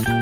Então,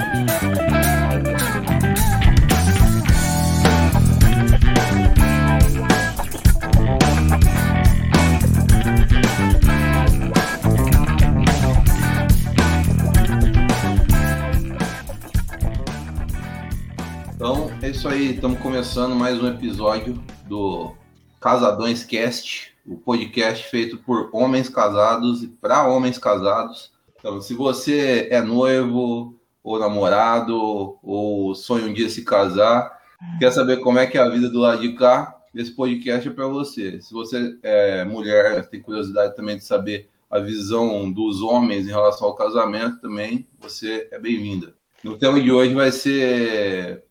é isso aí. Estamos começando mais um episódio do Casadões Cast, o podcast feito por homens casados e para homens casados. Então, se você é noivo ou namorado ou sonha um dia se casar, quer saber como é que é a vida do lado de cá, esse podcast é para você. Se você é mulher, tem curiosidade também de saber a visão dos homens em relação ao casamento, também você é bem-vinda. No tema de hoje vai ser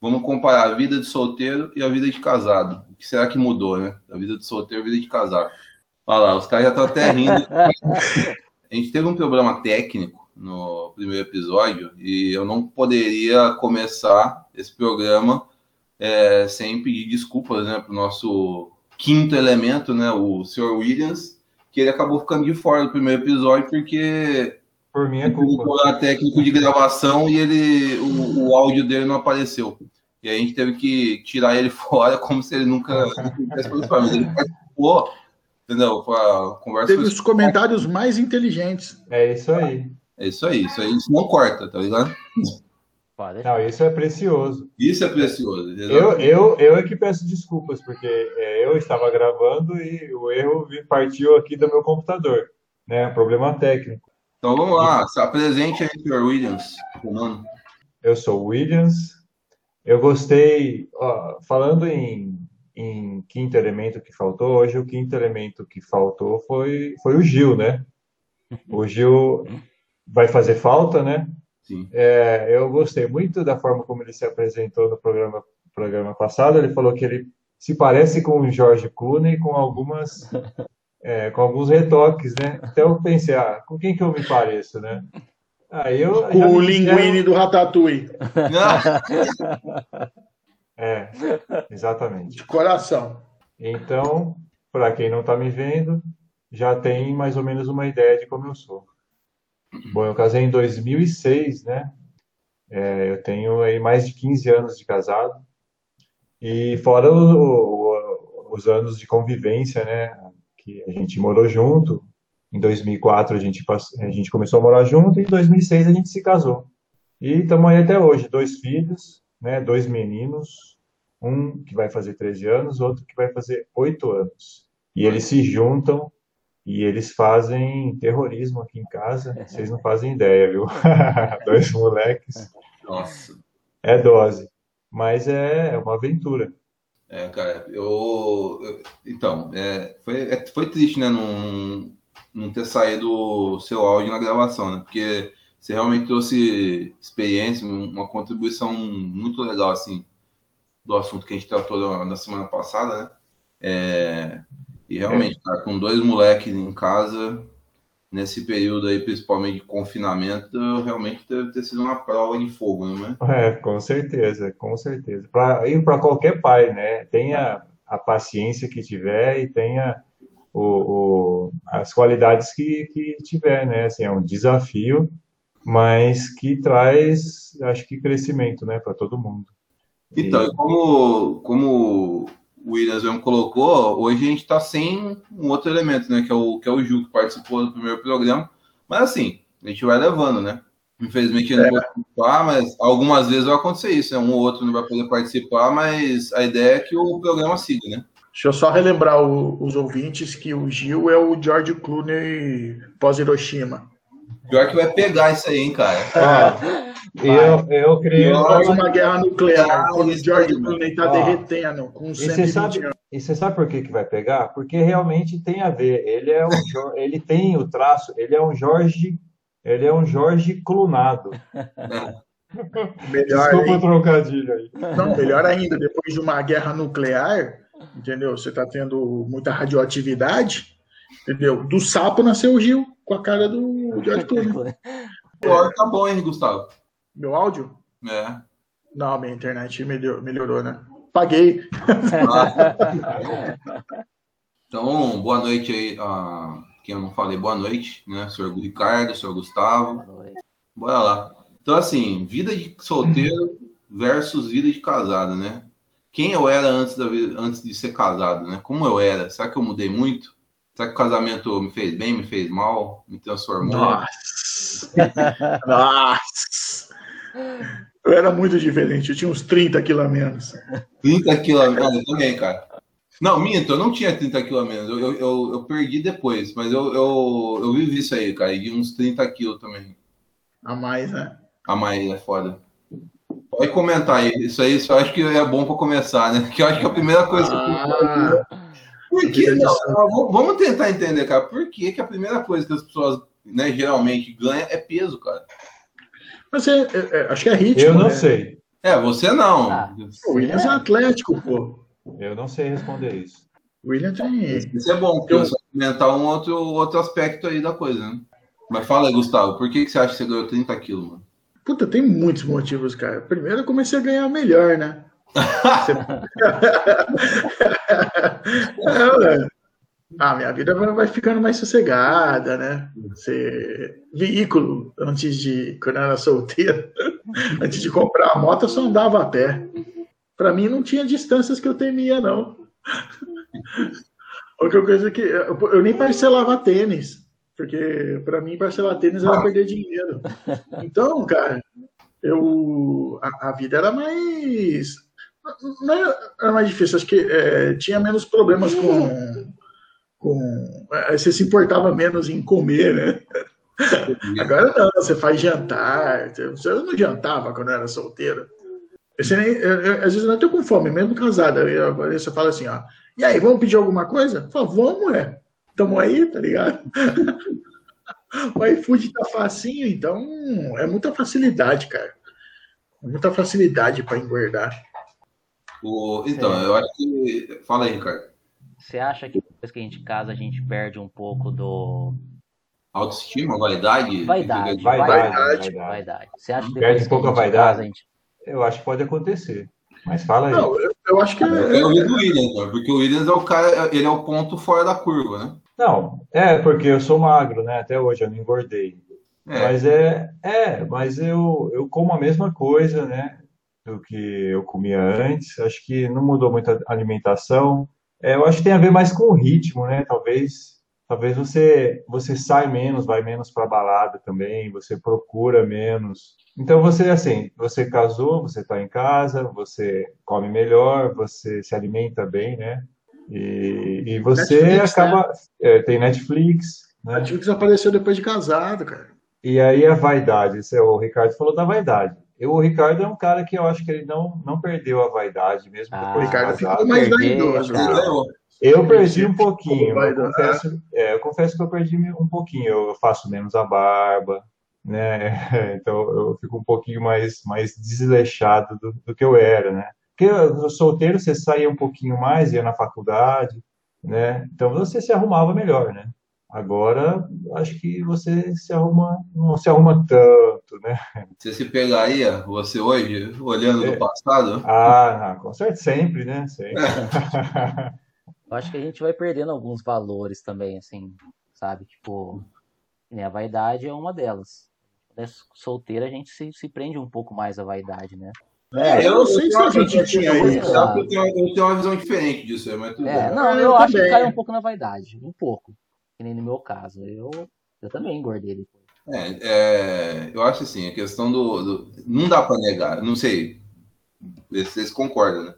Vamos comparar a vida de solteiro e a vida de casado. O que será que mudou, né? A vida de solteiro e a vida de casado. Olha lá, os caras já estão até rindo. A gente teve um problema técnico no primeiro episódio e eu não poderia começar esse programa é, sem pedir desculpas né, para o nosso quinto elemento, né, o Sr. Williams, que ele acabou ficando de fora do primeiro episódio porque Por minha culpa. o técnico de gravação e ele o, o áudio dele não apareceu. E a gente teve que tirar ele fora como se ele nunca tivesse participado. Mas ele participou, entendeu? Foi a conversa Teve os comentários mais inteligentes. É isso aí. É isso aí, isso aí, isso não corta, tá ligado? Não, isso é precioso. Isso é precioso. Eu, entendeu? eu, eu é que peço desculpas, porque é, eu estava gravando e o erro partiu aqui do meu computador. Né? Problema técnico. Então vamos lá, se apresente aí, Sr. Williams. Eu sou o Williams. Eu gostei, ó, falando em, em quinto elemento que faltou, hoje o quinto elemento que faltou foi, foi o Gil, né? O Gil vai fazer falta, né? Sim. É, eu gostei muito da forma como ele se apresentou no programa, programa passado. Ele falou que ele se parece com o George Clooney com algumas é, com alguns retoques, né? Então eu pensei, ah, com quem que eu me pareço, né? Aí eu O disseram- linguine do Ratatouille, É, exatamente. de coração. Então, para quem não está me vendo, já tem mais ou menos uma ideia de como eu sou. Bom, eu casei em 2006, né? É, eu tenho aí mais de 15 anos de casado. E fora o- o- os anos de convivência, né? Que a gente morou junto. Em 2004 a gente, a gente começou a morar junto e em 2006 a gente se casou. E estamos aí até hoje, dois filhos, né? Dois meninos, um que vai fazer 13 anos, outro que vai fazer 8 anos. E eles se juntam e eles fazem terrorismo aqui em casa. Vocês não fazem ideia, viu? Dois moleques. Nossa. É dose. Mas é uma aventura. É, cara, eu. eu- então, é, foi, é, foi triste, né? Não, não ter saído o seu áudio na gravação, né? Porque você realmente trouxe experiência, uma contribuição muito legal, assim, do assunto que a gente tratou na, na semana passada, né? É, e realmente, cara, com dois moleques em casa, nesse período aí, principalmente de confinamento, realmente deve ter sido uma prova de fogo, né? É, com certeza, com certeza. Para ir para qualquer pai, né? Tenha a paciência que tiver e tenha o, o- as qualidades que, que tiver, né? Assim, é um desafio, mas que traz, acho que, crescimento, né, para todo mundo. Então, e como, como o Williams mesmo colocou, hoje a gente está sem um outro elemento, né? Que é o, que é o Ju, que participou do primeiro programa. Mas assim, a gente vai levando, né? Infelizmente ele não pode participar, mas algumas vezes vai acontecer isso, né? Um ou outro não vai poder participar, mas a ideia é que o programa siga, né? Deixa eu só relembrar o- os ouvintes que o Gil é o George Clooney pós-Hiroshima. Pior que vai pegar isso aí, hein, cara. Ó, eu, eu criei. Após uma guerra nuclear, quando o George Clooney tá Ó. derretendo com E você 120 sabe, anos. e você sabe por que que vai pegar? Porque realmente tem a ver. Ele é um, ele tem o traço, ele é um Jorge, ele é um Jorge clonado. Melhor, Desculpa o hein? trocadilho aí. Não, melhor ainda, depois de uma guerra nuclear, entendeu? Você tá tendo muita radioatividade, entendeu? Do sapo nasceu o Gil, com a cara do George Clooney. Agora tá bom, hein, Gustavo? Meu áudio? É. Não, minha internet melhor- melhorou, né? Paguei. Então, boa noite aí a quem eu não falei, boa noite, né? Senhor Ricardo, senhor Gustavo. Bora lá. Então, assim, vida de solteiro versus vida de casado, né? Quem eu era antes, da, antes de ser casado, né? Como eu era? Será que eu mudei muito? Será que o casamento me fez bem, me fez mal, me transformou? Nossa! Nossa! Eu era muito diferente, eu tinha uns 30 quilos a menos. 30 quilos a menos, eu também, cara. Não, minto, eu não tinha 30 quilos a menos, eu, eu, eu, eu, perdi depois, mas eu, eu, eu vivi isso aí, cara, de uns 30 quilos também. A mais, né? A mais, é foda. Pode comentar aí, isso aí eu acho que é bom para começar, né? Que eu acho que é a primeira coisa ah, que... Por que não? Vamos tentar entender, cara, por que, que a primeira coisa que as pessoas né, geralmente ganham é peso, cara? Mas é, é, é, acho que é ritmo. Eu não né? sei. É, você não. Ah, o Williams é atlético, pô. Eu não sei responder isso. O Williams tem. Isso é bom, porque eu... comentar um outro, outro aspecto aí da coisa, né? Mas fala aí, Gustavo, por que, que você acha que você ganhou 30 quilos, mano? Puta, tem muitos motivos, cara. Primeiro, eu comecei a ganhar melhor, né? é, ah, minha vida vai ficando mais sossegada, né? Ser veículo antes de, quando eu era solteiro, antes de comprar a moto, eu só andava a pé. Para mim não tinha distâncias que eu temia, não. Outra coisa que eu nem parcelava tênis, porque para mim parcelar tênis era perder dinheiro. Então, cara, eu a, a vida era mais não era mais difícil, acho que é, tinha menos problemas com com. Você se importava menos em comer, né? Agora não, você faz jantar. Você não jantava quando era solteiro. Você nem, eu, eu, às vezes eu não estou com fome, mesmo casada. Aí você fala assim, ó. E aí, vamos pedir alguma coisa? Fala, vamos, é. Tamo aí, tá ligado? o iFood tá facinho, então é muita facilidade, cara. É muita facilidade para engordar. O, então, é. eu acho que. Fala aí, Ricardo. Você acha que depois que a gente casa, a gente perde um pouco do. Autoestima, vaidade? Vaidade. Vaidade. Vaidade. vaidade. Você acha que perde um pouco a vaidade? Casa, gente... Eu acho que pode acontecer. Mas fala aí. Não, eu, eu acho que. É, é o Williams, né? porque o Williams é o cara, ele é o ponto fora da curva, né? Não, é porque eu sou magro, né? Até hoje eu não engordei. É. Mas é, é, mas eu, eu como a mesma coisa, né? Do que eu comia antes. Acho que não mudou muito a alimentação. É, eu acho que tem a ver mais com o ritmo, né? Talvez, talvez você você sai menos, vai menos para balada também, você procura menos. Então você assim, você casou, você está em casa, você come melhor, você se alimenta bem, né? E, e você Netflix, acaba né? é, tem Netflix. Né? Netflix apareceu depois de casado, cara. E aí a vaidade, isso é, o Ricardo falou da vaidade. Eu, o Ricardo é um cara que eu acho que ele não, não perdeu a vaidade mesmo ah. O Ricardo ficou mais vaidoso. Né? Eu perdi um pouquinho. Eu confesso, é, eu confesso que eu perdi um pouquinho. Eu faço menos a barba, né? Então eu fico um pouquinho mais, mais desleixado do, do que eu era, né? Porque eu, solteiro você saía um pouquinho mais, ia na faculdade, né? Então você se arrumava melhor, né? Agora, acho que você se arruma, não se arruma tanto, né? Você se pegaria, você hoje, olhando é. do passado? Ah, com certeza, sempre, né? Sempre. Eu acho que a gente vai perdendo alguns valores também, assim, sabe? Tipo, né, a vaidade é uma delas. Quando é solteira, a gente se, se prende um pouco mais à vaidade, né? É, eu não sei se a gente tinha isso. Eu tenho, eu tenho uma visão diferente disso, mas tudo é, Não, eu, eu acho também. que cai um pouco na vaidade, um pouco que nem no meu caso. Eu, eu também engordei depois. É, é, eu acho assim, a questão do. do não dá para negar, não sei. Vocês concordam, né?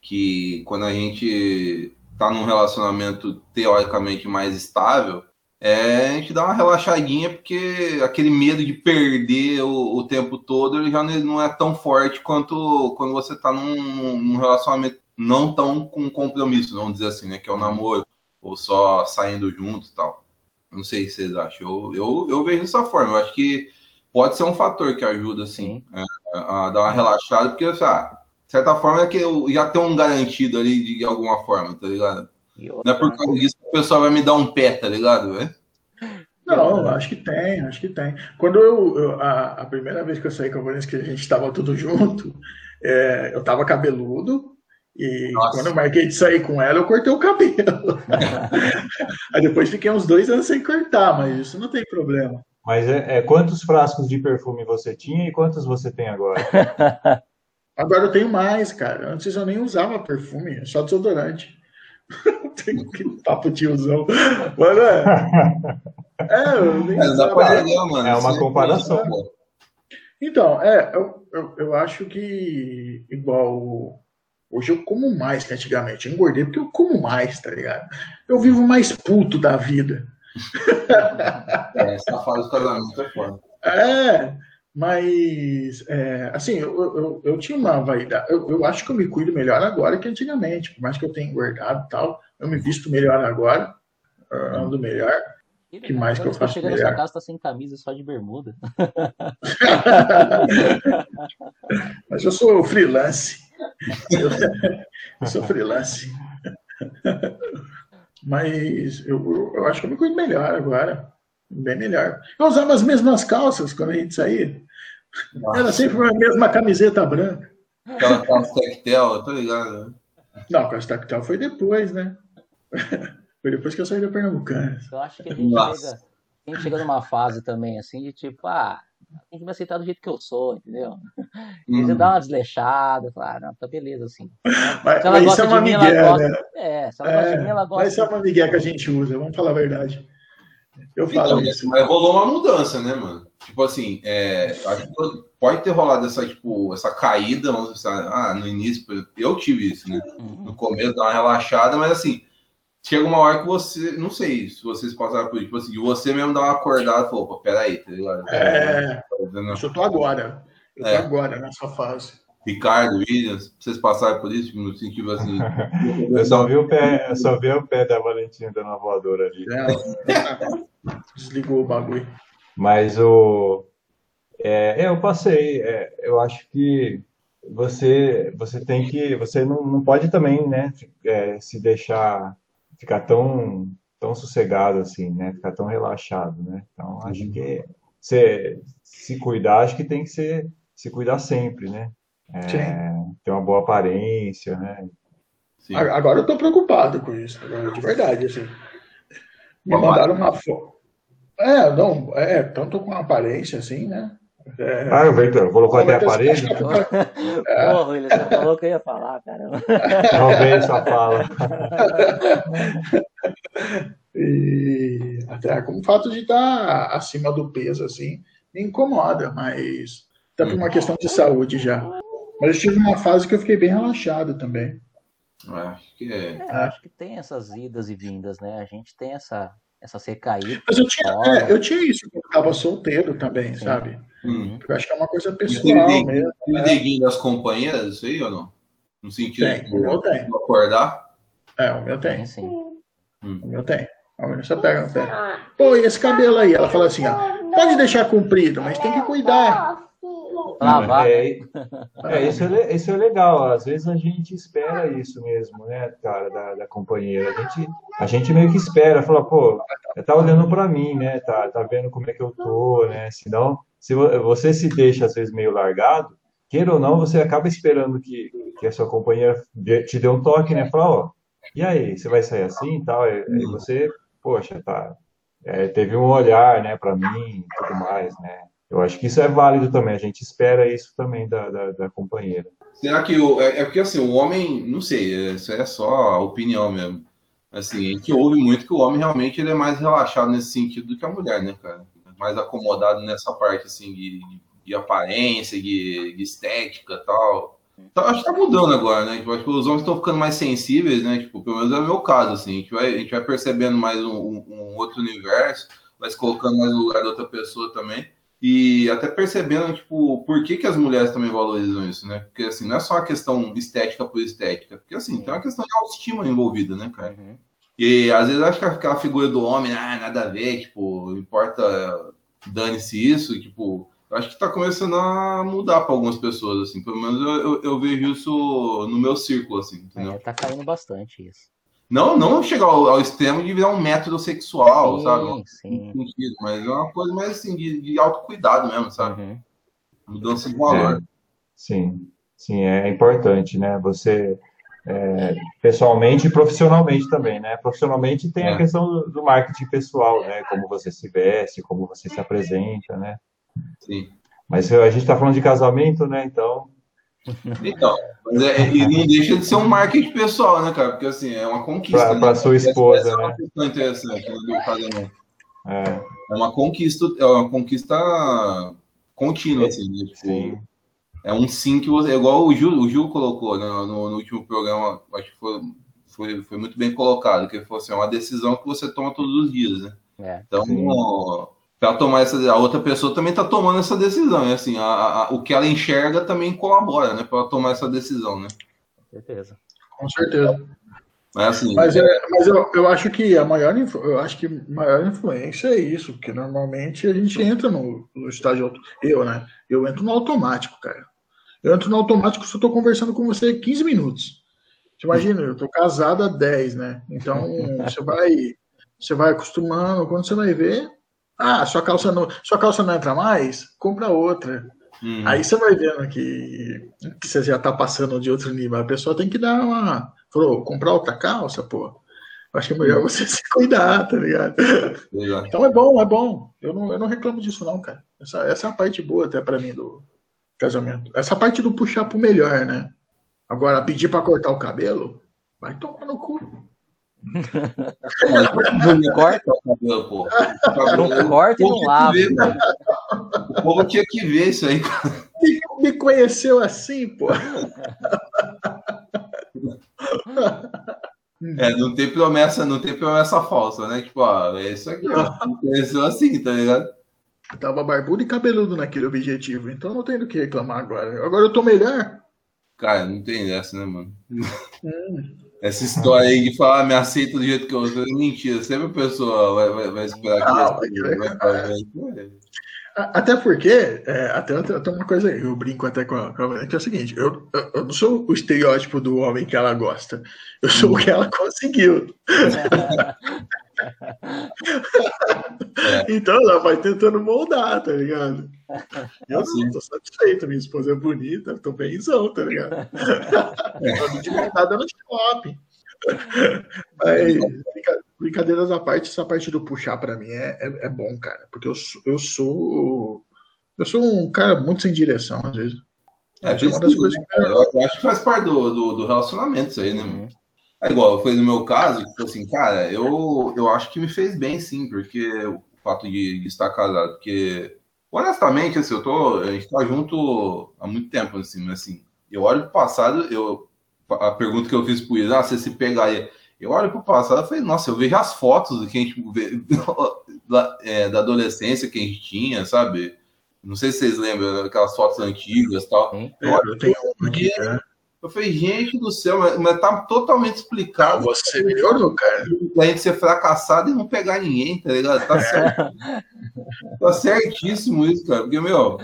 Que quando a gente tá num relacionamento teoricamente mais estável, é, a gente dá uma relaxadinha, porque aquele medo de perder o, o tempo todo já não é tão forte quanto quando você tá num, num relacionamento não tão com compromisso, vamos dizer assim, né? Que é o namoro ou só saindo juntos e tal. Não sei se vocês acham. Eu, eu, eu vejo dessa forma. Eu acho que pode ser um fator que ajuda, assim, a, é, a, dar uma relaxada, porque, sabe, de certa forma, é que eu já tenho um garantido ali de, de alguma forma, tá ligado? Não é por causa disso que o pessoal vai me dar um pé, tá ligado? É? Não, acho que tem, acho que tem. Quando eu, eu a, a, primeira vez que eu saí com a Vanessa, que a gente estava tudo junto, é, eu tava cabeludo, e Nossa. quando eu marquei de sair com ela, eu cortei o cabelo. Aí depois fiquei uns dois anos sem cortar, mas isso não tem problema. Mas é, é, quantos frascos de perfume você tinha e quantos você tem agora? Agora eu tenho mais, cara. Antes eu nem usava perfume, só desodorante. que papo tiozão. Mano, é. É, eu nem É, dá usava. pra entender, mano. É uma Você- comparação. Então, é, eu, eu, eu acho que igual. Hoje eu como mais que antigamente. Eu engordei porque eu como mais, tá ligado? Eu vivo mais puto da vida. É, essa fase do casamento é foda. É, mas é, assim, eu, eu, eu tinha uma vaidade. Eu, eu acho que eu me cuido melhor agora que antigamente. Por mais que eu tenha engordado e tal, eu me visto melhor agora, eu ando melhor. Que mais que eu você faço chega na melhor? sua casa, tá sem camisa, só de bermuda. Mas eu sou freelance. Eu, eu sou freelance. Mas eu, eu- eu acho que eu me cuido melhor agora. Bem melhor. Eu usava as mesmas calças quando a gente saía. Era sempre a mesma camiseta branca. Aquela calça tectel, eu tô ligado. né? Não, a tactel foi depois, né? Foi depois que eu saí da Pernambucana. Eu acho que a gente Nossa. chega, a gente chega numa fase também, assim, de tipo, ah, tem que me aceitar do jeito que eu sou, entendeu? E você Hum. dá uma desleixada, fala, ah, não, tá beleza, assim. Mas, Se ela mas isso gosta é de uma mim, migué, ela gosta. né? É, se ela gosta de mim, ela É, mas isso é gosta. uma migué que a gente usa, vamos falar a verdade. Eu Então, falo mas- isso. mas rolou uma mudança, né, mano? Tipo assim, é, acho que pode ter rolado essa, tipo, essa caída, vamos dizer, ah, no início, eu tive isso, né? Uhum. No começo dá uma relaxada, mas assim, chega uma hora que você, não sei se vocês passaram por isso, tipo assim, você mesmo dar uma acordada e falou, opa, peraí, tá ligado? É, eu tô agora. Eu tô É. agora nessa fase. Ricardo, Williams, vocês passaram por isso, no sentido assim. Eu só vi o pé, eu só vi o pé da Valentina dando uma voadora ali. É, desligou o bagulho. Mas o. É, eu passei. é, eu acho que você, você tem que. Você não, não pode também, né? é, se deixar ficar tão, tão sossegado assim, né? Ficar tão relaxado, né? Então, acho que você se cuidar, acho que tem que ser se cuidar sempre, né? É, ter uma boa aparência, né? Sim. Agora eu tô preocupado com isso, agora, de verdade, assim. Me mandaram uma foto. É, não, é, tanto com a aparência, assim, né? É, Ah, Victor, colocou até aparelho? Porra, ele só falou que eu ia falar, caramba. Talvez sua fala. E até com o fato de estar acima do peso, assim, me incomoda, mas até por uma questão de saúde já. Mas eu tive uma fase que eu fiquei bem relaxado também. Acho que é. É, eu acho que tem essas idas e vindas, né? A gente tem essa, essa recaída. Mas eu tinha, é, eu tinha isso quando eu tava solteiro também, Sim. sabe? Hum. Eu acho que é uma coisa E pessoal dedinho, mesmo. aquele dedinho das companheiras, isso aí ou não? No sentido Tem, de o meu tem. acordar? É, o meu tem. Sim, sim. O meu tem. A minha só pega no pé. Pô, e esse cabelo aí? Ela fala assim, ó. Pode deixar comprido, mas tem que cuidar. Lavar. É, é, isso, é, isso é legal. Às vezes a gente espera isso mesmo, né, cara, da, da companheira. A gente, a gente meio que espera, fala, pô, tá olhando pra mim, né? Tá, tá vendo como é que eu tô, né? Senão, se vo- você se deixa às vezes meio largado, queira ou não, você acaba esperando que, que a sua companheira te dê um toque, né? Fala, ó, e aí, você vai sair assim e tal? Aí aí você, poxa, tá. é, teve um olhar, né, pra mim e tudo mais, né? Eu acho que isso é válido também, a gente espera isso também da, da, da companheira. Será que o. É, é porque assim, o homem, não sei, isso é só opinião mesmo. Assim, a gente ouve muito que o homem realmente ele é mais relaxado nesse sentido do que a mulher, né, cara? Mais acomodado nessa parte, assim, de, de aparência, de, de estética e tal. Então, acho que tá mudando agora, né? Tipo, acho que os homens estão ficando mais sensíveis, né? Tipo, pelo menos é o meu caso, assim. A gente vai, a gente vai percebendo mais um, um- outro universo, vai se colocando mais no lugar da outra pessoa também. E até percebendo, tipo, por que, que as mulheres também valorizam isso, né? Porque, assim, não é só uma questão estética por estética. Porque, assim, tem uma questão de autoestima envolvida, né, cara? Uhum. E, às vezes, acho que aquela figura do homem, ah, nada a ver, tipo, importa, dane-se isso, tipo... Acho que tá começando a mudar para algumas pessoas, assim. Pelo menos eu, eu, eu vejo isso no meu círculo, assim, entendeu? É, tá caindo bastante isso. Não, não chegar ao, ao extremo de virar um método sexual, sim, sabe? sim. Sentido, mas é uma coisa mais, assim, de, de autocuidado mesmo, sabe? Uhum. Mudança de valor. Sim, sim, é importante, né? Você, é, pessoalmente e profissionalmente também, né? Profissionalmente tem É. a questão do, do marketing pessoal, né? Como você se veste, como você se apresenta, né? Sim. Mas a gente está falando de casamento, né? Então, Então, mas é, e não deixa de ser um marketing pessoal, né, cara? Porque assim, é uma conquista. Pra- né? pra sua Essa- esposa, essa é uma né? questão interessante né, do casamento. é, É uma conquista, é uma conquista contínua, assim, né? Tipo, sim. É um sim que você. é Igual o Gil, o Gil colocou né, no, no último programa, acho que foi, foi, foi muito bem colocado, que ele falou assim, é uma decisão que você toma todos os dias, né? É. Então, Sim. Para tomar essa, a outra pessoa também está tomando essa decisão, e assim, a, a- o que ela enxerga também colabora, né, para tomar essa decisão, né? Com certeza. Com certeza. Mas assim, Mas, é, mas eu, eu acho que a maior, eu acho que a maior influência é isso, porque normalmente a gente entra no, no estágio eu, né? Eu entro no automático, cara. Eu entro no automático se eu tô conversando com você 15 minutos. Você imagina, eu tô casado há 10, né? Então você vai você vai acostumando, quando você vai ver, ah, sua calça não, sua calça não entra mais, compra outra. hum, Aí você vai vendo que, que você já tá passando de outro nível. A pessoa tem que dar uma. Falou, comprar outra calça, pô. Acho que é melhor você se cuidar, tá ligado? legal. Então é bom, é bom. Eu não, eu não reclamo disso, não, cara. Essa, essa é a parte boa até pra mim do casamento. Essa parte do puxar pro melhor, né? Agora, pedir pra cortar o cabelo, vai tomar no cu. Não corta o cabelo, pô. O cabelo- Não corta e não lava. ver. O povo tinha que ver isso aí, cara. Me conheceu assim, pô. É, não tem promessa, não tem promessa falsa, né? Tipo, ó, é isso aqui, ó. Conheceu assim, tá ligado? Eu tava barbudo e cabeludo naquele objetivo, então não tem do que reclamar agora. Agora eu tô melhor. Cara, não tem dessa, né, mano? Hum. Essa história aí de falar, me aceita do jeito que eu sou, é mentira. Sempre a pessoa vai, vai, vai esperar que você- vai- vai- vai- vai- A- Até porque, é, até, até, até uma coisa aí, eu brinco até com a, com a que é o seguinte, eu, eu, eu não sou o estereótipo do homem que ela gosta, eu sou o que ela conseguiu. Então ela vai tentando moldar, tá ligado? Eu Sim. não tô satisfeito, minha esposa é bonita, tô benzão, tá ligado? Eu tô de montada no shopping. Mas, brinca- brincadeiras à parte, essa parte do puxar pra mim é, é, é bom, cara. Porque eu sou, eu sou. Eu sou um cara muito sem direção, às vezes. É, é uma das coisas né, que eu, eu acho que faz parte do, do, do relacionamento isso aí, né, mano? É igual, foi no meu caso, tipo assim, cara, eu, eu acho que me fez bem, sim, porque o fato de, de estar casado, porque, honestamente, assim, eu tô, a gente tá junto há muito tempo, assim, mas assim, eu olho pro passado, eu, a pergunta que eu fiz pro Isa, ah, você se pegaria, eu olho pro passado e falei, nossa, eu vejo as fotos que a gente vê, da, é, da adolescência que a gente tinha, sabe? Não sei se vocês lembram aquelas fotos antigas e tal. Sim. É, eu tenho uma aqui, né? Eu falei, gente do céu, mas, mas tá totalmente explicado Você melhorou, cara. a gente ser fracassado e não pegar ninguém, tá ligado? Tá, certo. tá certíssimo isso, cara. Porque, meu,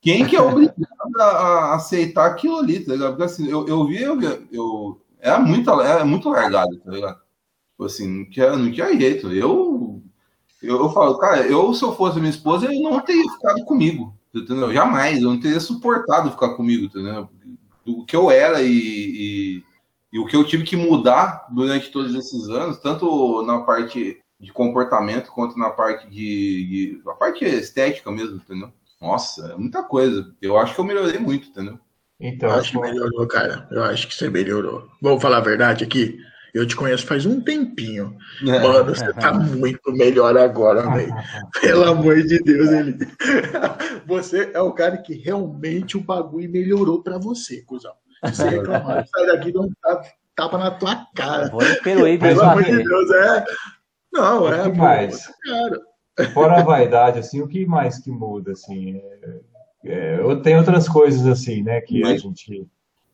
quem que é obrigado a, a aceitar aquilo ali, tá ligado? Porque assim, eu, eu vi, eu, vi- eu era muito, era muito largado, tá ligado? Tipo assim, não tinha, não tinha jeito. Eu, eu, eu falo, cara, eu, se eu fosse minha esposa, eu não teria ficado comigo, entendeu? Jamais, eu não teria suportado ficar comigo, entendeu? O que eu era e, e, e o que eu tive que mudar durante todos esses anos, tanto na parte de comportamento quanto na parte de, de na parte estética mesmo, entendeu? Nossa, é muita coisa. Eu acho que eu melhorei muito, entendeu? Então, Eu acho que melhorou, cara. Eu acho que você melhorou. Vamos falar a verdade aqui? Eu te conheço faz um tempinho. Mano, você tá muito melhor agora, velho. Pelo amor de Deus, ele. Você é o cara que realmente o bagulho melhorou pra você, cuzão. Você reclamar, sai daqui dá um tapa- na tua cara. Vou Pelo amor de. Deus, é. Não, O é. que mais? Cara, Fora a vaidade, assim, o que mais que muda, assim? É, é, eu- tem outras coisas, assim, né, que a Mas- gente...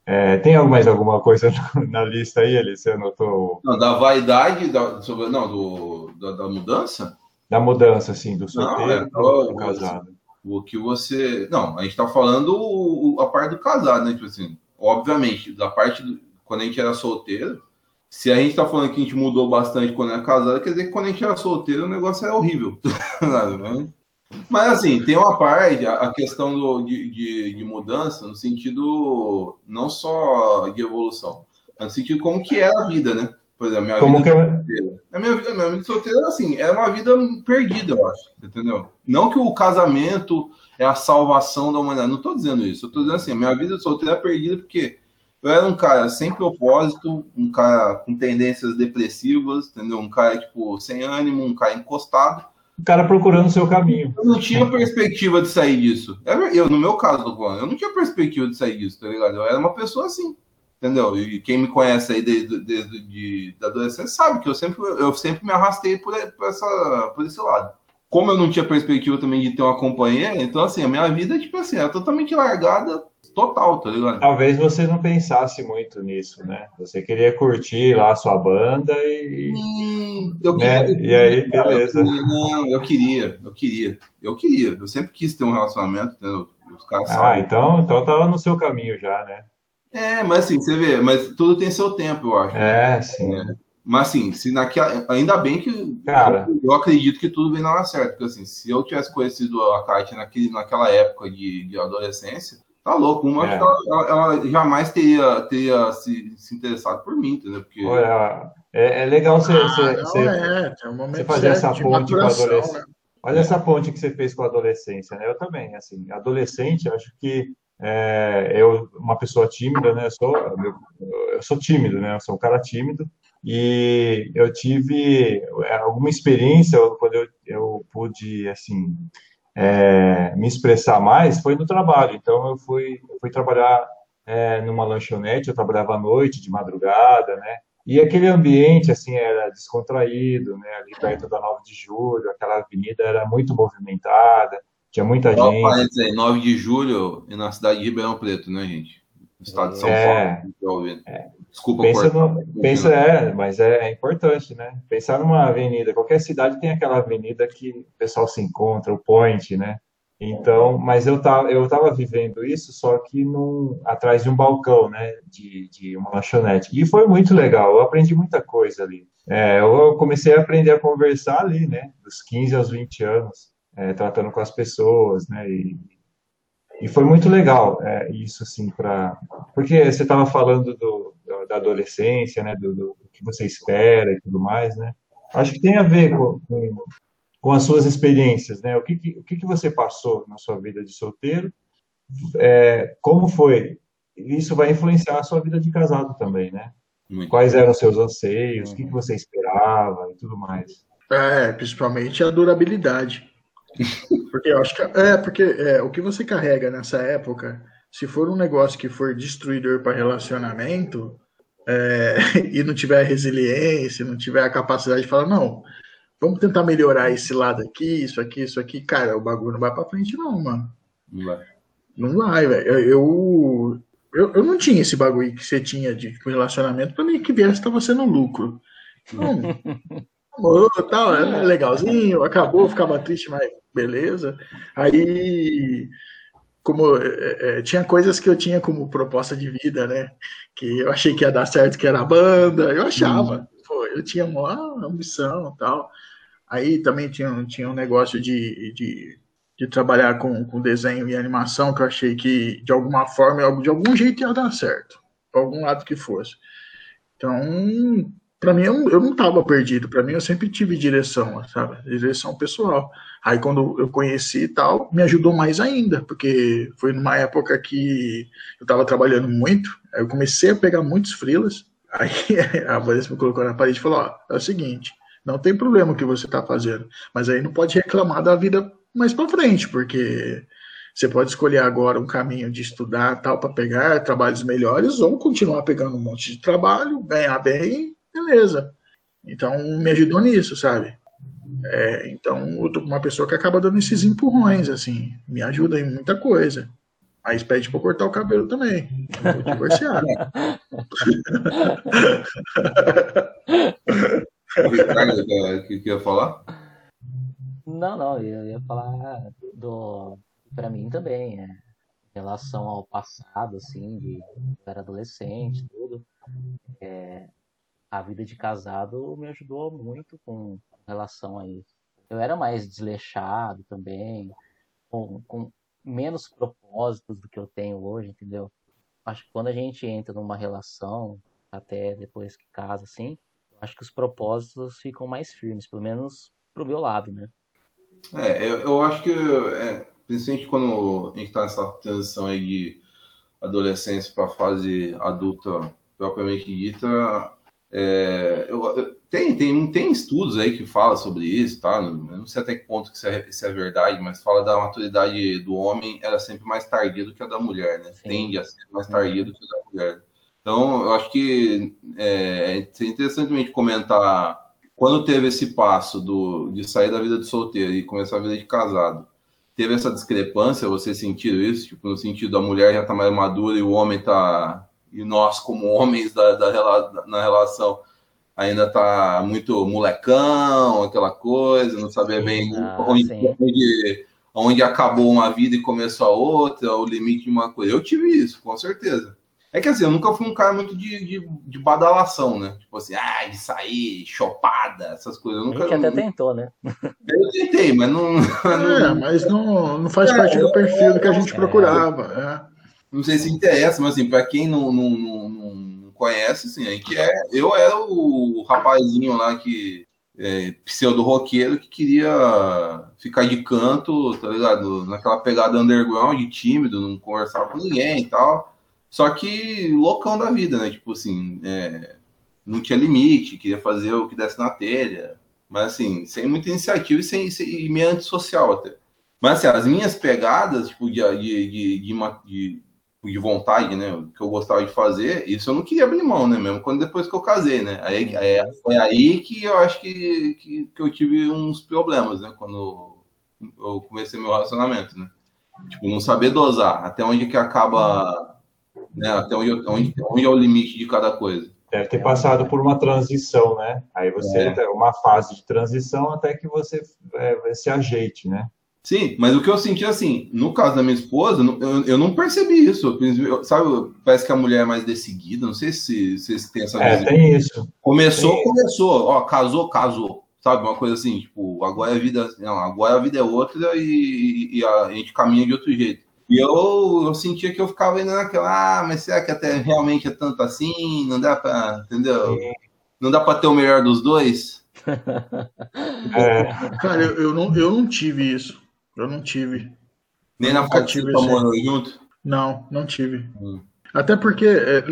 é, tem mais alguma coisa na lista aí, Eli? Você anotou Não, da vaidade, da, sobre, não, do, da, da mudança, da mudança, assim, do solteiro é, para eu- o casado? o que você. Não, a gente tá falando o- a parte do casado, né? Tipo assim, obviamente, da parte do, quando a gente era solteiro, se a gente tá falando que a gente mudou bastante quando era casado, quer dizer que quando a gente era solteiro o negócio era horrível. Mas assim, tem uma parte, a, questão do, de, de, de mudança, no sentido não só de evolução. no sentido como que era a vida, né? Por exemplo, minha Como vida que é? solteira. A minha, vida- a minha vida solteira, assim, era uma vida perdida, eu acho, entendeu? Não que o casamento é a salvação da humanidade, não tô dizendo isso, eu tô dizendo assim, a minha vida solteira é perdida porque eu era um cara sem propósito, um cara com tendências depressivas, entendeu? Um cara, tipo, sem ânimo, um cara encostado. O cara procurando o seu caminho. Eu não tinha perspectiva de sair disso. É Eu, no meu caso, eu não tinha perspectiva de sair disso, tá ligado? Eu era uma pessoa assim, entendeu? E quem me conhece aí desde, desde de, da adolescência sabe que eu sempre, eu sempre me arrastei por, por, essa, por esse lado. Como eu não tinha perspectiva também de ter uma companheira, então, assim, a minha vida, tipo assim, era totalmente largada, total, tá ligado? Talvez você não pensasse muito nisso, né? Você queria curtir lá a sua banda e. Hum, eu Né? queria- E aí, Cara, eu beleza. queria- Não, eu queria, eu queria, eu queria. Eu sempre quis ter um relacionamento, entendeu? Os caras Ah, sabem. então, então tava no seu caminho já, né? É, mas assim, você vê, mas tudo tem seu tempo, eu acho. É, sim. Mas assim, se naquela, ainda bem que Cara. eu, eu acredito que tudo vem na hora certa, porque assim, se eu tivesse conhecido a Kátia naquele, naquela época de, de adolescência, tá louco, uma É. acho que ela, ela- jamais teria, teria se, se interessado por mim, entendeu? Porque Olha, é, é legal você, Ah, você- você- é, um você fazer essa ponte com a adolescência. né? Olha essa ponte que você fez com a adolescência, né? Eu também, assim, adolescente, eu acho que é, eu, uma pessoa tímida, né? Eu sou, eu, eu sou tímido, né? Eu sou um cara tímido e eu tive é, alguma experiência quando eu, eu pude, assim, é, me expressar mais, foi no trabalho. Então, eu fui, eu fui trabalhar é, numa lanchonete, eu trabalhava à noite, de madrugada, né? E aquele ambiente, assim, era descontraído, né? Ali perto da 9 de julho, aquela avenida era muito movimentada, tinha muita Só gente. aí, 9 de julho é na cidade de Ribeirão Preto, né, gente? Estado de São É. Paulo. ouvindo. Desculpa Pensa, no, pensa é, mas é, é importante, né? Pensar numa avenida, qualquer cidade tem aquela avenida que o pessoal se encontra, o point, né? Então, mas eu tava, eu tava vivendo isso só que num, atrás de um balcão, né? De, de uma lanchonete. E foi muito legal, eu aprendi muita coisa ali. É, eu comecei a aprender a conversar ali, né? Dos 15 aos 20 anos, é, tratando com as pessoas, né? E, e foi muito legal é, isso, assim, para porque você estava falando do, do- da adolescência, né, do, do que você espera e tudo mais, né? Acho que tem a ver com, com, com as suas experiências, né? O que, que, o que, que você passou na sua vida de solteiro? É, como foi? Isso vai influenciar a sua vida de casado também, né? Muito. Quais eram os seus anseios? O que, que você esperava e tudo mais? É, principalmente a durabilidade. Porque eu acho que é porque é, o que você carrega nessa época, se for um negócio que for destruidor para relacionamento é, e não tiver resiliência, não tiver a capacidade de falar não, vamos tentar melhorar esse lado aqui, isso aqui, isso aqui, cara, o bagulho não vai para frente não, mano. Não vai. Não vai, velho. Eu, eu, eu, eu não tinha esse bagulho que você tinha de tipo, relacionamento. Pra mim, que viesse estava sendo lucro. Não, amor, tal, é legalzinho, acabou, ficava triste, mas beleza. Aí, como é, é, tinha coisas que eu tinha como proposta de vida, né? Que eu achei que ia dar certo, que era a banda, eu achava. Pô, eu tinha uma ambição tal. Aí também tinha, tinha um negócio de, de, de trabalhar com, com desenho e animação que eu achei que de alguma forma, de algum jeito ia dar certo, por algum lado que fosse. Então, para mim, eu, eu não estava perdido. Para mim, eu sempre tive direção, sabe? Direção pessoal. Aí, quando eu conheci e tal, me ajudou mais ainda, porque foi numa época que eu estava trabalhando muito. Aí, eu comecei a pegar muitos frilas. Aí, a Vanessa me colocou na parede e falou: Ó, é o seguinte, não tem problema o que você está fazendo, mas aí não pode reclamar da vida mais para frente, porque você pode escolher agora um caminho de estudar tal para pegar trabalhos melhores ou continuar pegando um monte de trabalho, ganhar bem, beleza. Então me ajudou nisso, sabe? É, então eu tô com uma pessoa que acaba dando esses empurrões, assim, me ajuda em muita coisa. Aí pede pra cortar o cabelo também. Eu vou divorciar. Que, que ia falar? Não, não, eu ia falar do. Pra mim também, é. Em relação ao passado, assim, de eu era adolescente, tudo. É, a vida de casado me ajudou muito com relação a isso. Eu era mais desleixado também, com, com menos propósitos do que eu tenho hoje, entendeu? Acho que quando a gente entra numa relação, até depois que casa, assim, acho que os propósitos ficam mais firmes, pelo menos pro meu lado, né? É, eu, eu acho que, é, principalmente quando a gente está nessa transição aí de adolescência para fase adulta propriamente dita, é, eu, tem, tem, tem estudos aí que falam sobre isso, tá? Eu não sei até que ponto que isso é, isso é verdade, mas fala da maturidade do homem era sempre mais tardia do que a da mulher, né? Sim. Tende a ser mais tardia do que a da mulher. Então, eu acho que é, é interessantemente comentar quando teve esse passo do, de sair da vida de solteiro e começar a vida de casado. Teve essa discrepância, você sentiu isso? Tipo, no sentido da mulher já tá mais madura e o homem tá. E nós, como homens da, da, na relação, ainda tá muito molecão, aquela coisa, não saber bem ah, onde, onde, onde acabou uma vida e começou a outra, o limite de uma coisa. Eu tive isso, com certeza. É que assim, eu nunca fui um cara muito de, de, de badalação, né? Tipo assim, ah, de sair, chopada, essas coisas. Eu nunca, a gente até tentou, né? Eu tentei, mas não. É, mas não, não faz é, parte do perfil que a gente é, procurava. É. Não sei se interessa, mas assim, pra quem não, não, não, não conhece, assim, é que é. Eu era o rapazinho lá que. É, pseudo roqueiro que queria ficar de canto, tá ligado? Naquela pegada underground, tímido, não conversava com ninguém e tal. Só que loucão da vida, né? Tipo assim, é, não tinha limite, queria fazer o que desse na telha. Mas assim, sem muita iniciativa e, sem, sem, e meio antissocial até. Mas assim, as minhas pegadas, tipo, de, de, de, de, de vontade, né? Que eu gostava de fazer, isso eu não queria abrir mão, né? Mesmo quando depois que eu casei, né? Aí, é, foi aí que eu acho que, que, que, eu tive uns problemas, né? Quando eu comecei meu relacionamento, né? Tipo, não saber dosar, até onde que acaba né? Até onde, onde, onde é o limite de cada coisa. Deve ter passado por uma transição, né? Aí você é. uma fase de transição até que você é, se ajeite, né? Sim, mas o que eu senti assim, no caso da minha esposa, eu, eu não percebi isso. Eu, sabe, parece que a mulher é mais decidida, não sei se vocês têm essa é, tem isso. Começou, tem começou, ó, casou, casou. Sabe, uma coisa assim, tipo, agora a vida, não, agora a vida é outra e, e a, a gente caminha de outro jeito. E eu, eu sentia que eu ficava indo naquela, ah, mas será que até realmente é tanto assim? Não dá para, entendeu? Não dá para ter o melhor dos dois? É. Cara, eu, eu, não, eu não tive isso. Eu não tive. Nem eu na tive que junto? Não, não tive. Hum. Até porque é,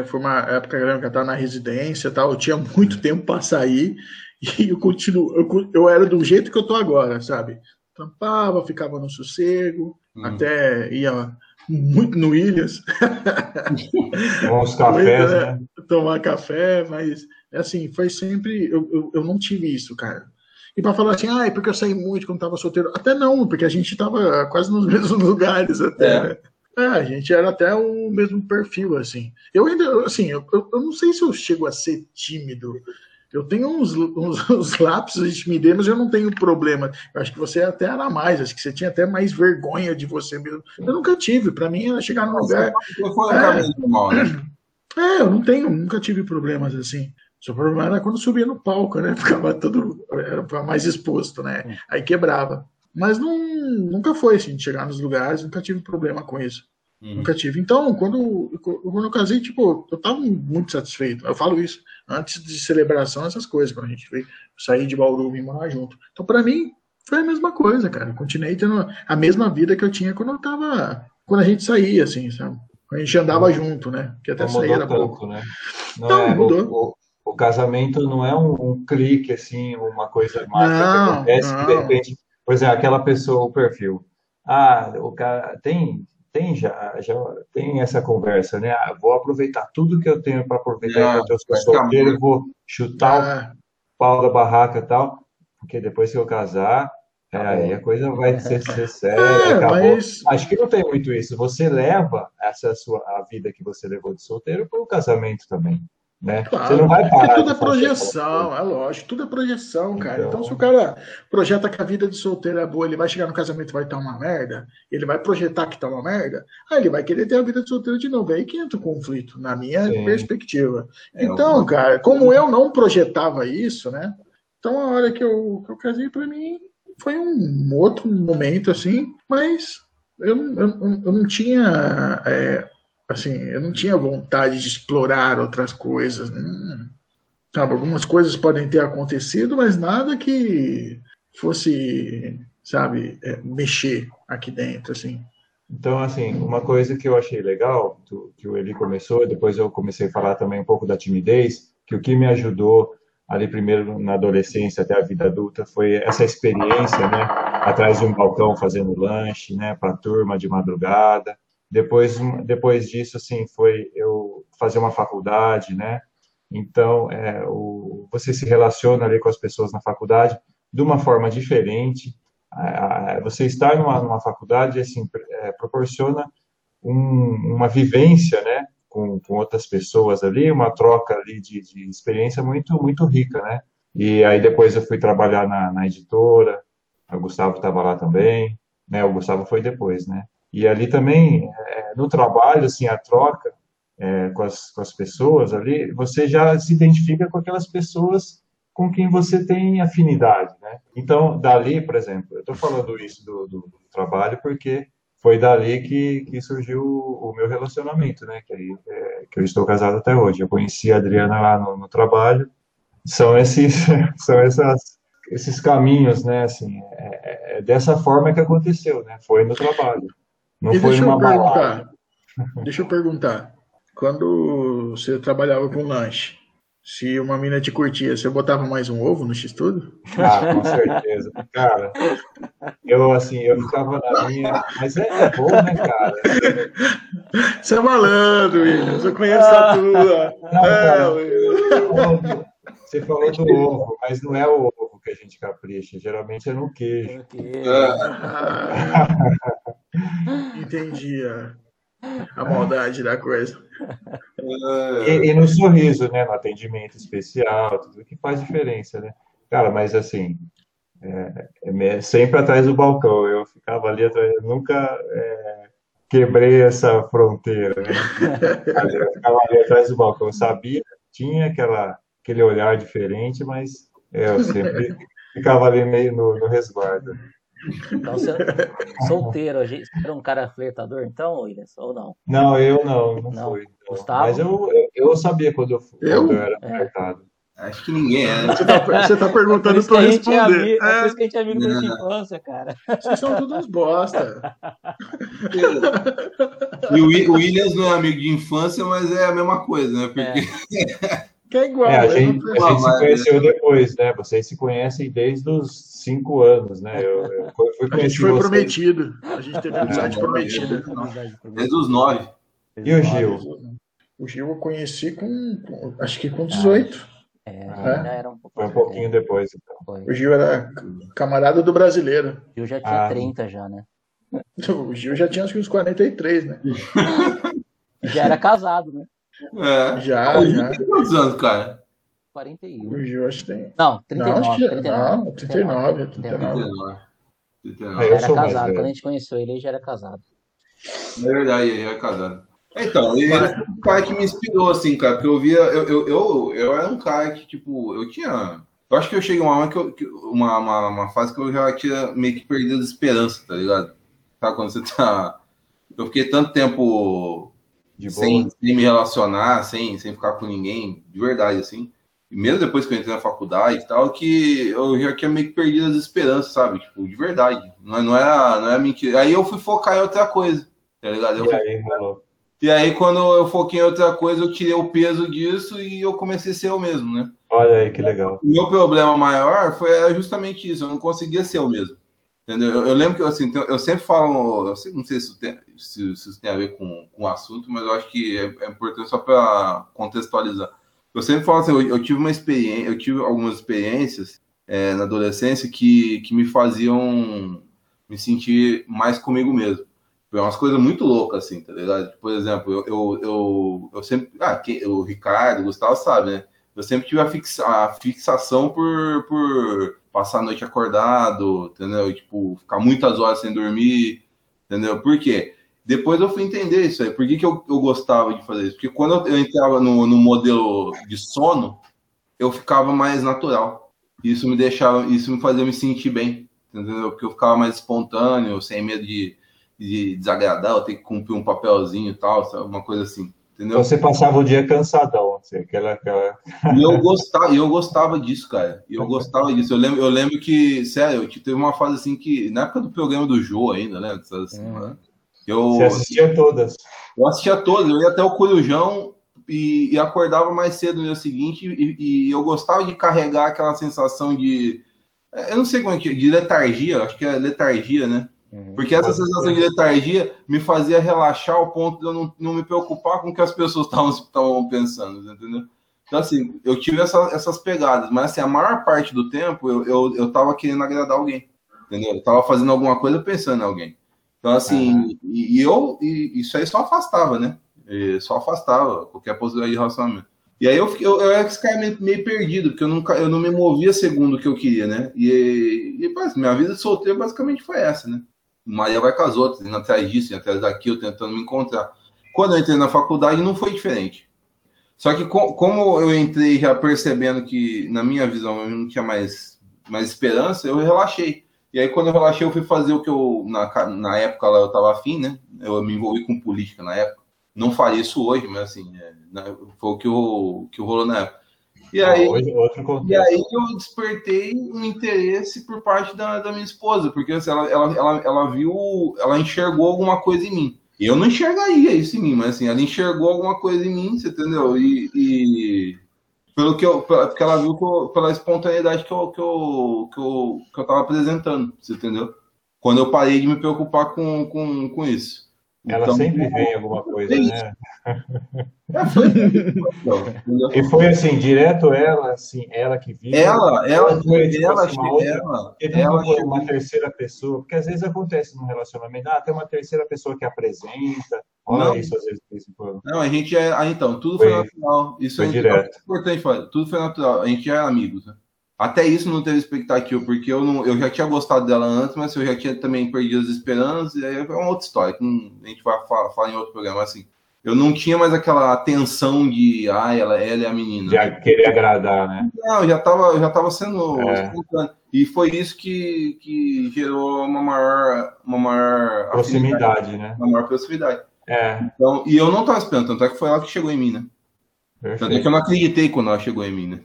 é, foi uma época que eu estava na residência tal, eu tinha muito tempo para sair e eu continuo, eu, eu era do jeito que eu tô agora, sabe? Trampava, ficava no sossego, hum. até ia muito no Ilhas. Tomar uns cafés, né? né? Tomar café, mas assim, foi sempre. Eu, eu, eu não tive isso, cara. E para falar assim, ah, é porque eu saí muito quando tava solteiro. Até não, porque a gente tava quase nos mesmos lugares até. É. Né? É, a gente era até o mesmo perfil, assim. Eu ainda, assim, eu, eu não sei se eu chego a ser tímido, eu tenho uns, uns, uns lapsos de timidez, mas eu não tenho problema. Eu acho que você até era mais, acho que você tinha até mais vergonha de você mesmo. Eu nunca tive. Para mim, era chegar num lugar. Foi é, né? é, eu não tenho, nunca tive problemas assim. O problema era quando subia no palco, né? Ficava todo. Era mais exposto, né? Aí quebrava. Mas não, nunca foi assim, de chegar nos lugares, nunca tive problema com isso. Uhum. Nunca tive. Então, quando, quando eu casei, tipo, eu tava muito satisfeito. Eu falo isso antes de celebração, essas coisas, quando a gente veio sair de Bauru e morar junto. Então, para mim, foi a mesma coisa, cara. Eu continuei tendo a mesma vida que eu tinha quando eu tava. Quando a gente saía, assim, sabe? Quando a gente andava uhum. junto, né? Que até saía era pouco. Né? Não, não é, mudou. O, o, o, casamento não é um, um, clique, assim, uma coisa mágica que acontece não. que de repente. Por exemplo, aquela pessoa, o perfil. Ah, o cara tem tem já, já tem essa conversa, né? Ah, vou aproveitar tudo que eu tenho para aproveitar é, enquanto eu sou solteiro, vou chutar é. o pau da barraca e tal, porque depois que eu casar, é, aí a coisa vai ser, ser séria, é, acabou. Mas... Acho que não tem muito isso. Você leva essa sua a vida que você levou de solteiro para o casamento também. Né? Claro, você não vai parar. tudo é projeção, é lógico, tudo é projeção, cara. Então... então, se o cara projeta que a vida de solteiro é boa, ele vai chegar no casamento e vai estar uma merda, ele vai projetar que tá uma merda, aí ele vai querer ter a vida de solteiro de novo. É aí que entra o conflito, na minha Sim. perspectiva. É, então, cara, como eu não projetava isso, né? Então, a hora que eu, que eu casei, para mim, foi um outro momento, assim, mas eu, eu, eu não tinha. É, assim, eu não tinha vontade de explorar outras coisas. Hum, sabe, algumas coisas podem ter acontecido, mas nada que fosse, sabe, é, mexer aqui dentro, assim. Então, assim, uma coisa que eu achei legal, que o Eli começou, depois eu comecei a falar também um pouco da timidez, que o que me ajudou ali primeiro na adolescência até a vida adulta foi essa experiência, né, atrás de um balcão fazendo lanche, né, para turma de madrugada. Depois, depois disso, assim, foi eu fazer uma faculdade, né? Então, é, o, você se relaciona ali com as pessoas na faculdade de uma forma diferente. Você estar numa, numa faculdade, assim, é, proporciona um, uma vivência, né? Com, com, outras pessoas ali, uma troca ali de, de experiência muito, muito rica, né? E aí depois eu fui trabalhar na, na editora, o Gustavo estava lá também, né? O Gustavo foi depois, né? E ali também, é, no trabalho, assim, a troca é, com, as, com as pessoas ali, você já se identifica com aquelas pessoas com quem você tem afinidade, né? Então, dali, por exemplo, eu estou falando isso do, do, do, trabalho porque foi dali que, que surgiu o, o meu relacionamento, né? Que, aí, é, que eu estou casado até hoje. Eu conheci a Adriana lá no, no trabalho. São esses, são essas, esses caminhos, né? Assim, é, é dessa forma que aconteceu, né? Foi no trabalho. Não e foi deixa uma eu perguntar, deixa eu perguntar. Quando você trabalhava com lanche, se uma mina te curtia, você botava mais um ovo no X-Tudo? Ah, com certeza. Cara, eu assim, eu ficava na minha. Mas é, é bom, né, cara? Você é malandro, Williams. Eu conheço ah, a tua. Não, é, cara, você falou do ovo, mas não é o ovo que a gente capricha. Geralmente é no queijo. Ah, entendi a, a maldade da coisa. E, e, no sorriso, né? No atendimento especial, tudo que faz diferença, né? Cara, mas assim, é, é sempre atrás do balcão. Eu ficava ali atrás, eu nunca é, quebrei essa fronteira, né? Eu ficava ali atrás do balcão. Eu sabia, tinha aquela, aquele olhar diferente, mas é, eu sempre ficava ali meio no, no resguardo. Então, você solteiro, você era um cara flertador, então, Williams, ou não? Não, eu não, não, não. fui. Então. Gustavo? Mas eu, eu sabia quando eu, fui, eu? Quando eu era é. flertado. Acho que ninguém é. Você tá, você tá perguntando pra eu responder. É, é. por isso que a gente é amigo da infância, cara. Vocês são todos bosta. e o Williams não é amigo de infância, mas é a mesma coisa, né? Porque... É. Que é igual. É, a gente, a gente se conheceu depois, né? Vocês se conhecem desde os cinco anos, né? Eu, eu fui a gente foi vocês. prometido. A gente teve amizade é, prometida. Desde os nove. E o Gil? O Gil eu conheci com, com acho que com 18. É, é. Era um foi um pouquinho depois, então. Foi. O Gil era camarada do brasileiro. O Gil já tinha ah. 30 já, né? O Gil já tinha acho que uns 43, né? já era casado, né? É. Já, já. Tem quantos anos, cara? 41. O Gil acho que tem. Não, 39. Não, que, 39, não 39, 39. 39. Ele era casado. Quando a gente conheceu ele, ele já era casado. É verdade, ele era casado. Então, ele era um cara que me inspirou, assim, cara, porque eu via, eu, eu, eu, eu era um cara que, tipo, eu tinha. Eu acho que eu cheguei uma, que uma, uma, uma fase que eu já tinha meio que perdido a esperança, tá ligado? Sabe quando você tá. Eu fiquei tanto tempo sem, sem, me relacionar, sem, sem ficar com ninguém, de verdade, assim. E mesmo depois que eu entrei na faculdade e tal, que eu já tinha meio que perdido as esperanças, sabe? Tipo, de verdade. Não, é, não, era, não era mentira. Aí eu fui focar em outra coisa, tá ligado? Eu e, aí, e aí, quando eu foquei em outra coisa, eu tirei o peso disso e eu comecei a ser eu mesmo, né? Olha aí, que legal. O meu problema maior foi justamente isso, eu não conseguia ser eu mesmo. Entendeu? Eu, eu, lembro que assim, eu sempre falo, eu sei, não sei se isso, tem, se, se isso tem a ver com, com o assunto, mas eu acho que é, é importante só para contextualizar. Eu sempre falo assim, eu, eu, tive uma experiência, eu tive algumas experiências é, na adolescência que, que me faziam me sentir mais comigo mesmo. Foi umas coisas muito loucas, assim, tá ligado? Por exemplo, eu, eu, eu, eu sempre. Ah, o Ricardo, o Gustavo sabe, né? Eu sempre tive a, fixa, a fixação por, por passar a noite acordado, entendeu? Tipo, ficar muitas horas sem dormir, entendeu? Por quê? Depois eu fui entender isso aí. Por que, que eu, eu gostava de fazer isso? Porque quando eu entrava no, no modelo de sono, eu ficava mais natural. Isso me deixava, isso me fazia me sentir bem, entendeu? Porque eu ficava mais espontâneo, sem medo de, de desagradar, eu ter que cumprir um papelzinho e tal, uma coisa assim. Entendeu? Você passava o dia cansadão, assim, aquela, aquela... E eu gostava, eu gostava disso, cara. Eu gostava disso. Eu lembro, eu lembro que, sério, teve uma fase assim que, na época do programa do Jô ainda, né? Assim, uhum. eu, Você assistia todas. Eu assistia todas, eu ia até o Corujão e, e acordava mais cedo no dia seguinte e, e, eu gostava de carregar aquela sensação de. Eu não sei como é que. De letargia, acho que é letargia, né? Uhum. Porque essa sensação de letargia me fazia relaxar ao ponto de eu não, não me preocupar com o que as pessoas estavam pensando, entendeu? Então, assim, eu tive essa, essas pegadas, mas assim, a maior parte do tempo eu, eu, eu tava querendo agradar alguém, entendeu? Eu tava fazendo alguma coisa pensando em alguém. Então, assim, uhum. e, e, eu, e isso aí só afastava, né? E só afastava qualquer possibilidade de relacionamento. E aí eu, eu, eu era esse cara meio, meio, perdido, porque eu, nunca, eu não me movia segundo o que eu queria, né? E, e minha vida de solteiro basicamente foi essa, né? Maria vai com as outras, indo atrás disso, indo atrás daquilo, tentando me encontrar. Quando eu entrei na faculdade, não foi diferente. Só que com, como eu entrei já percebendo que, na minha visão, eu não tinha mais, mais esperança, eu relaxei. E aí, quando eu relaxei, eu fui fazer o que eu, na, na época lá, eu estava afim, né? Eu me envolvi com política na época. Não faria isso hoje, mas assim, é, foi o que, eu, que rolou na época. E aí, e aí eu despertei um interesse por parte da, da minha esposa, porque assim, ela, ela, ela, ela viu, ela enxergou alguma coisa em mim. Eu não enxergaria isso em mim, mas assim, ela enxergou alguma coisa em mim, você entendeu? E, e pelo que eu, porque ela viu eu, pela espontaneidade que eu, que, eu, que, eu, que eu tava apresentando, você entendeu? Quando eu parei de me preocupar com, com, com isso. Ela então, sempre vem alguma coisa, né? e foi assim, direto ela, assim, ela que viu. Ela, ela, foi, tipo, ela, assim, uma, outra, ela, teve ela uma, uma terceira pessoa, porque às vezes acontece no relacionamento, ah, tem uma terceira pessoa que apresenta, olha não, isso às vezes. Não, a gente é, ah, então, tudo foi, foi natural. Isso foi é direto. importante falar, tudo foi natural, a gente é amigos, né? Até isso não teve expectativa, porque eu, não, eu já tinha gostado dela antes, mas eu já tinha também perdido as esperanças, e aí é uma outra história, que não, a gente vai falar, falar, em outro programa assim. Eu não tinha mais aquela tensão de, ah, ela, ela é a menina. Já querer agradar, né? Não, já estava já tava sendo. É. E foi isso que, que gerou uma maior. Uma maior proximidade, né? Uma maior proximidade. É. Então, e eu não estava esperando, tanto é que foi ela que chegou em mim, né? Perfeito. Tanto é que eu não acreditei quando ela chegou em mim, né?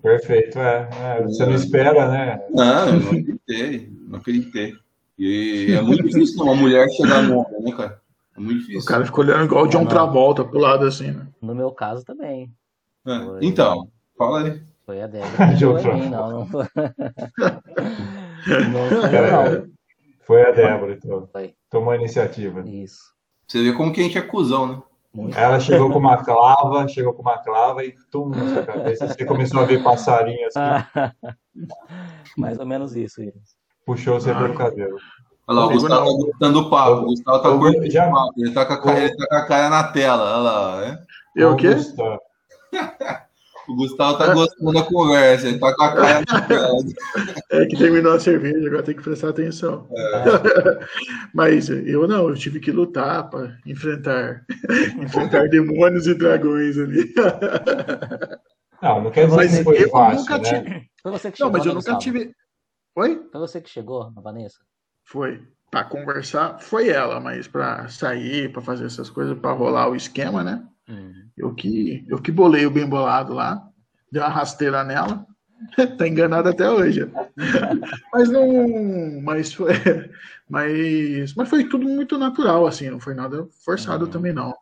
Perfeito, é. é você não espera, né? Não, eu não acreditei, não acreditei. E é muito difícil uma mulher chegar no homem, né, cara? É muito difícil. O cara ficou olhando igual o John não. Travolta pro lado assim, né? No meu caso também. É. Foi... Então, fala aí. Foi a Débora. Não foi mim, não. Não foi, não foi, não. foi a Débora, então. Foi. Tomou a iniciativa. Isso. Você vê como que a gente é cuzão, né? Ela chegou com uma clava, chegou com uma clava e tum na sua cabeça. Você começou a ver passarinho assim. Mais ou menos isso, Iris. Puxou você pelo cabelo. Olha lá, o Gustavo tá gostando do papo. O Gustavo tá curtindo já... papo. Ele tá, com a cara, ele tá com a cara na tela. Olha lá, né? Eu o quê? O Gustavo tá gostando da conversa, ele tá com a cara. É que terminou a cerveja, agora tem que prestar atenção. É. Mas eu não, eu tive que lutar para enfrentar, enfrentar demônios e dragões ali. Não, não quer dizer mas que foi fácil, né? Tive... Foi você que chegou, Não, mas eu nunca Gustavo. tive... Oi? Foi você que chegou, a Vanessa? Foi. Para conversar, foi ela, mas para sair, para fazer essas coisas, para rolar o esquema, né? Uhum. Eu, que, eu que bolei o bem bolado lá, dei uma rasteira nela, tá enganado até hoje. mas não. Mas foi, mas, mas foi tudo muito natural, assim, não foi nada forçado uhum. também, não.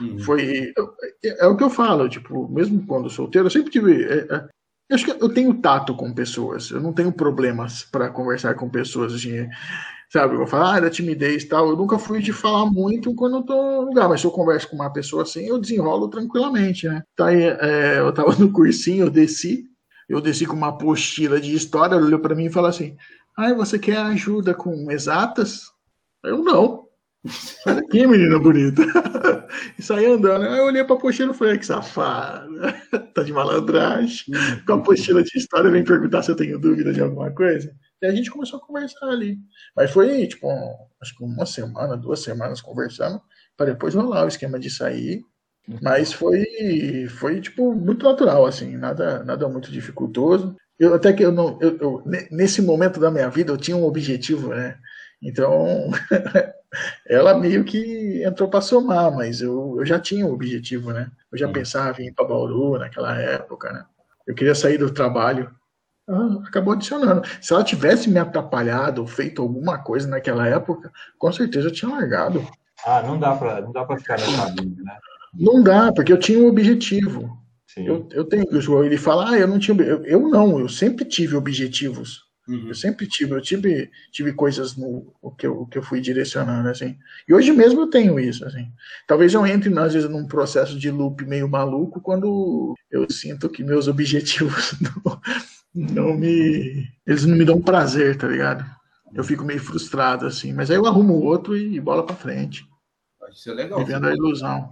Uhum. Foi. É, é, o que eu falo, tipo, mesmo quando solteiro, eu sempre tive. É, é, eu acho que eu tenho tato com pessoas, eu não tenho problemas para conversar com pessoas. Assim, sabe? Eu vou falar, ah, da timidez e tal. Eu nunca fui de falar muito quando eu tô no lugar, mas se eu converso com uma pessoa assim, eu desenrolo tranquilamente, né? Tá aí, é, eu tava no cursinho, eu desci, eu desci com uma apostila de história, ele olhou para mim e falou assim: Ah, você quer ajuda com exatas? Eu não. Olha aqui, menina bonita. E saí andando. Aí eu olhei pra apostila e falei, que safado. tá de malandragem. Com a apostila de história, vem perguntar se eu tenho dúvida de alguma coisa. E a gente começou a conversar ali. Mas foi, tipo, acho que uma semana, duas semanas conversando, para depois rolar o esquema de sair. Mas foi, foi tipo, muito natural, assim, nada, nada muito dificultoso. Eu, até que eu não. Eu, eu, nesse momento da minha vida, eu tinha um objetivo, né? Então, ela meio que entrou para somar, mas eu, eu já tinha o um objetivo, né? Eu já pensava em ir para Bauru naquela época, né? Eu queria sair do trabalho. Ah, acabou adicionando. Se ela tivesse me atrapalhado ou feito alguma coisa naquela época, com certeza eu tinha largado. Ah, não dá para não dá para ficar nessa linha, né? Não dá, porque eu tinha um objetivo. Eu, eu tenho, ele fala, ah, eu não tinha, eu, eu não, eu sempre tive objetivos. Uhum. Eu sempre tive, eu tive, tive coisas no o que, eu, o que eu fui direcionando, assim. E hoje mesmo eu tenho isso, assim. Talvez eu entre, às vezes, num processo de loop meio maluco quando eu sinto que meus objetivos não, não me. Eles não me dão prazer, tá ligado? Eu fico meio frustrado, assim. Mas aí eu arrumo outro e bola pra frente. Isso é legal. Vivendo a ilusão.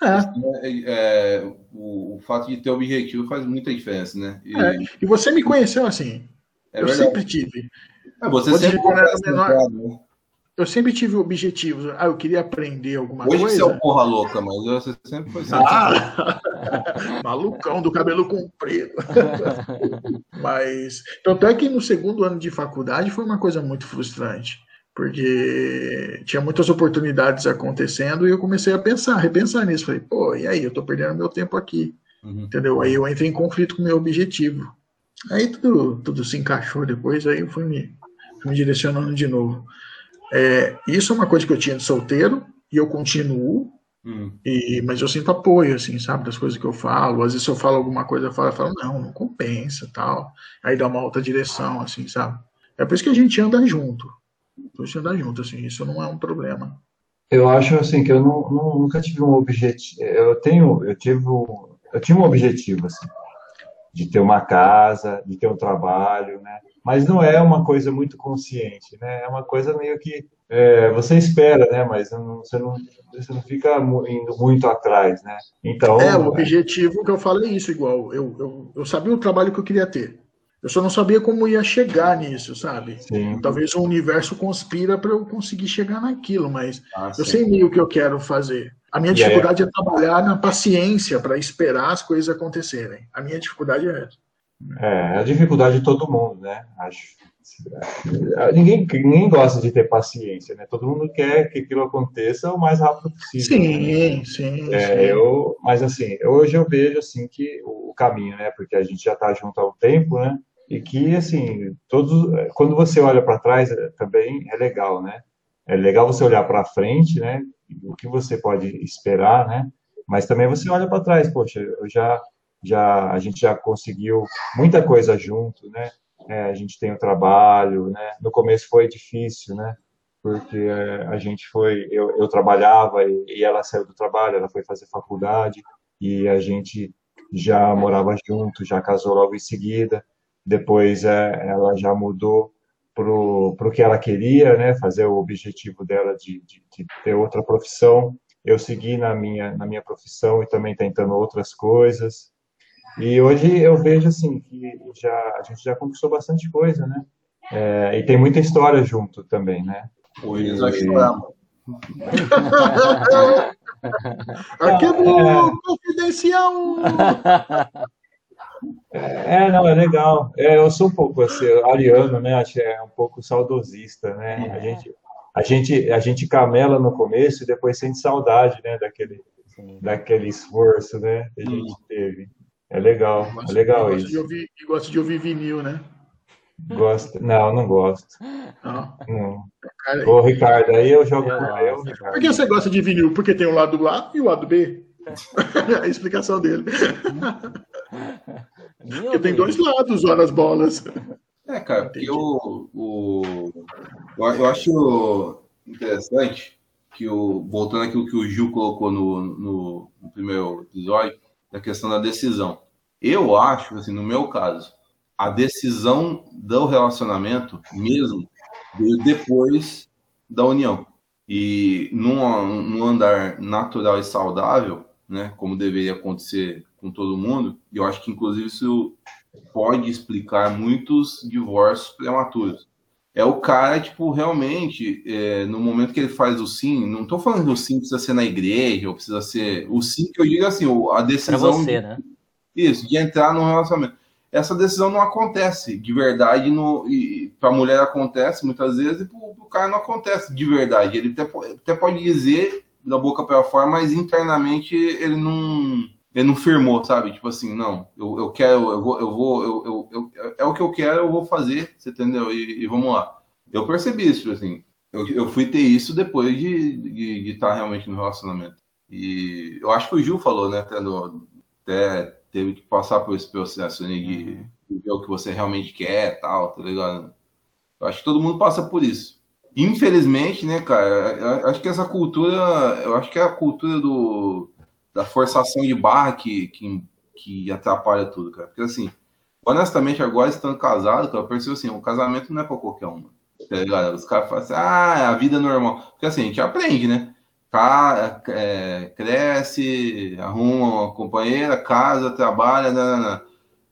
É. É, é, o, o, fato de ter objetivo faz muita diferença, né? E, é. e você me conheceu assim. É eu verdade. sempre tive. É, você Pode sempre menor, né? Eu sempre tive objetivos. Ah, eu queria aprender alguma Hoje coisa. Hoje você é um porra louca, mas você sempre foi assim. Ah, malucão do cabelo comprido. mas, tanto é que no segundo ano de faculdade foi uma coisa muito frustrante. Porque tinha muitas oportunidades acontecendo e eu comecei a pensar, repensar nisso. Falei, pô, e aí? Eu tô perdendo meu tempo aqui. Uhum. Entendeu? Aí eu entrei em conflito com o meu objetivo. Aí tudo, tudo se encaixou depois, aí eu fui me, fui me direcionando de novo. É, isso é uma coisa que eu tinha de solteiro e eu continuo, hum. e, mas eu sinto apoio, assim, sabe, das coisas que eu falo. Às vezes se eu falo alguma coisa, falo, eu falo não, não compensa, tal. Aí dá uma outra direção, assim, sabe? É por isso que a gente anda junto. Por isso anda junto, assim, isso não é um problema. Eu acho, assim, que eu não, não, nunca tive um objetivo, eu tenho, eu tive, eu tinha um objetivo, assim, de ter uma casa, de ter um trabalho, né? Mas não é uma coisa muito consciente, né? É uma coisa meio que é, você espera, né? Mas não, você, não, você não fica indo muito atrás, né? Então. É, o objetivo que eu falo é isso, igual. Eu, eu, eu sabia o trabalho que eu queria ter. Eu só não sabia como ia chegar nisso, sabe? Sim. Talvez o universo conspira para eu conseguir chegar naquilo, mas ah, eu sei meio o que eu quero fazer. A minha dificuldade é trabalhar na paciência para esperar as coisas acontecerem. A minha dificuldade é essa. É, a dificuldade de todo mundo, né? Acho. Ninguém, ninguém gosta de ter paciência, né? Todo mundo quer que aquilo aconteça o mais rápido possível. Sim, né? sim, é, sim. Eu, mas assim, hoje eu vejo assim que o caminho, né? Porque a gente já está junto há um tempo, né? E que assim, todos, quando você olha para trás também é legal, né? É legal você olhar para frente, né? o que você pode esperar, né? Mas também você olha para trás, poxa, eu já, já, a gente já conseguiu muita coisa junto, né? É, a gente tem o trabalho, né? No começo foi difícil, né? Porque é, a gente foi, eu, eu trabalhava e, e ela saiu do trabalho, ela foi fazer faculdade e a gente já morava junto, já casou logo em seguida. Depois é, ela já mudou para o que ela queria, né, fazer o objetivo dela de, de, de, ter outra profissão. Eu segui na minha, na minha profissão e também tentando outras coisas. E hoje eu vejo assim que já, a gente já conquistou bastante coisa, né? É, e tem muita história junto também, né? Oi, nós choramos. Aqui é do confidencial. É, não, é legal. É, eu sou um pouco assim, ariano, né? Acho que é um pouco saudosista, né? É. A gente, a gente, a gente camela no começo e depois sente saudade, né? Daquele, daquele esforço, né? Que a gente teve. É legal, é legal isso. De ouvir, gosto de ouvir vinil, né? Gosto? Não, não gosto. Não. não. Ô, Ricardo, aí eu jogo com eu. Por que você gosta de vinil? Porque tem o lado A e o lado B. a explicação dele. Porque tem dois lados, olha as bolas. É, cara, porque o, o, eu acho interessante que o, voltando aquilo que o Gil colocou no, no, no primeiro episódio, da questão da decisão. Eu acho, assim, no meu caso, a decisão do relacionamento mesmo veio depois da união. E num, num andar natural e saudável, né, como deveria acontecer com todo mundo, e eu acho que inclusive isso pode explicar muitos divórcios prematuros. É o cara, tipo, realmente, é, no momento que ele faz o sim, não estou falando que o sim precisa ser na igreja, ou precisa ser. O sim que eu digo assim, a decisão. Pra você, né? Isso, de entrar no relacionamento. essa decisão não acontece de verdade. No, para a mulher acontece muitas vezes e para o cara não acontece de verdade. Ele até, até pode dizer da boca para fora, mas internamente ele não ele não firmou, sabe? Tipo assim, não, eu, eu quero, eu vou, eu vou, eu, eu, eu, é o que eu quero, eu vou fazer, você entendeu? E, e vamos lá. Eu percebi isso, assim. Eu, eu fui ter isso depois de estar de, de tá realmente no relacionamento. E eu acho que o Gil falou, né? Até, no, até teve que passar por esse processo né, de, de ver o que você realmente quer tal, tá ligado? Eu acho que todo mundo passa por isso. Infelizmente, né, cara, eu acho que essa cultura, eu acho que é a cultura do, da forçação de barra que, que, que atrapalha tudo, cara. Porque assim, honestamente, agora estando casado, cara, eu percebo assim, o casamento não é pra qualquer um. Tá ligado? Os caras falam assim, ah, é a vida é normal. Porque assim, a gente aprende, né? Ca é, cresce, arruma uma companheira, casa, trabalha, não, não, não.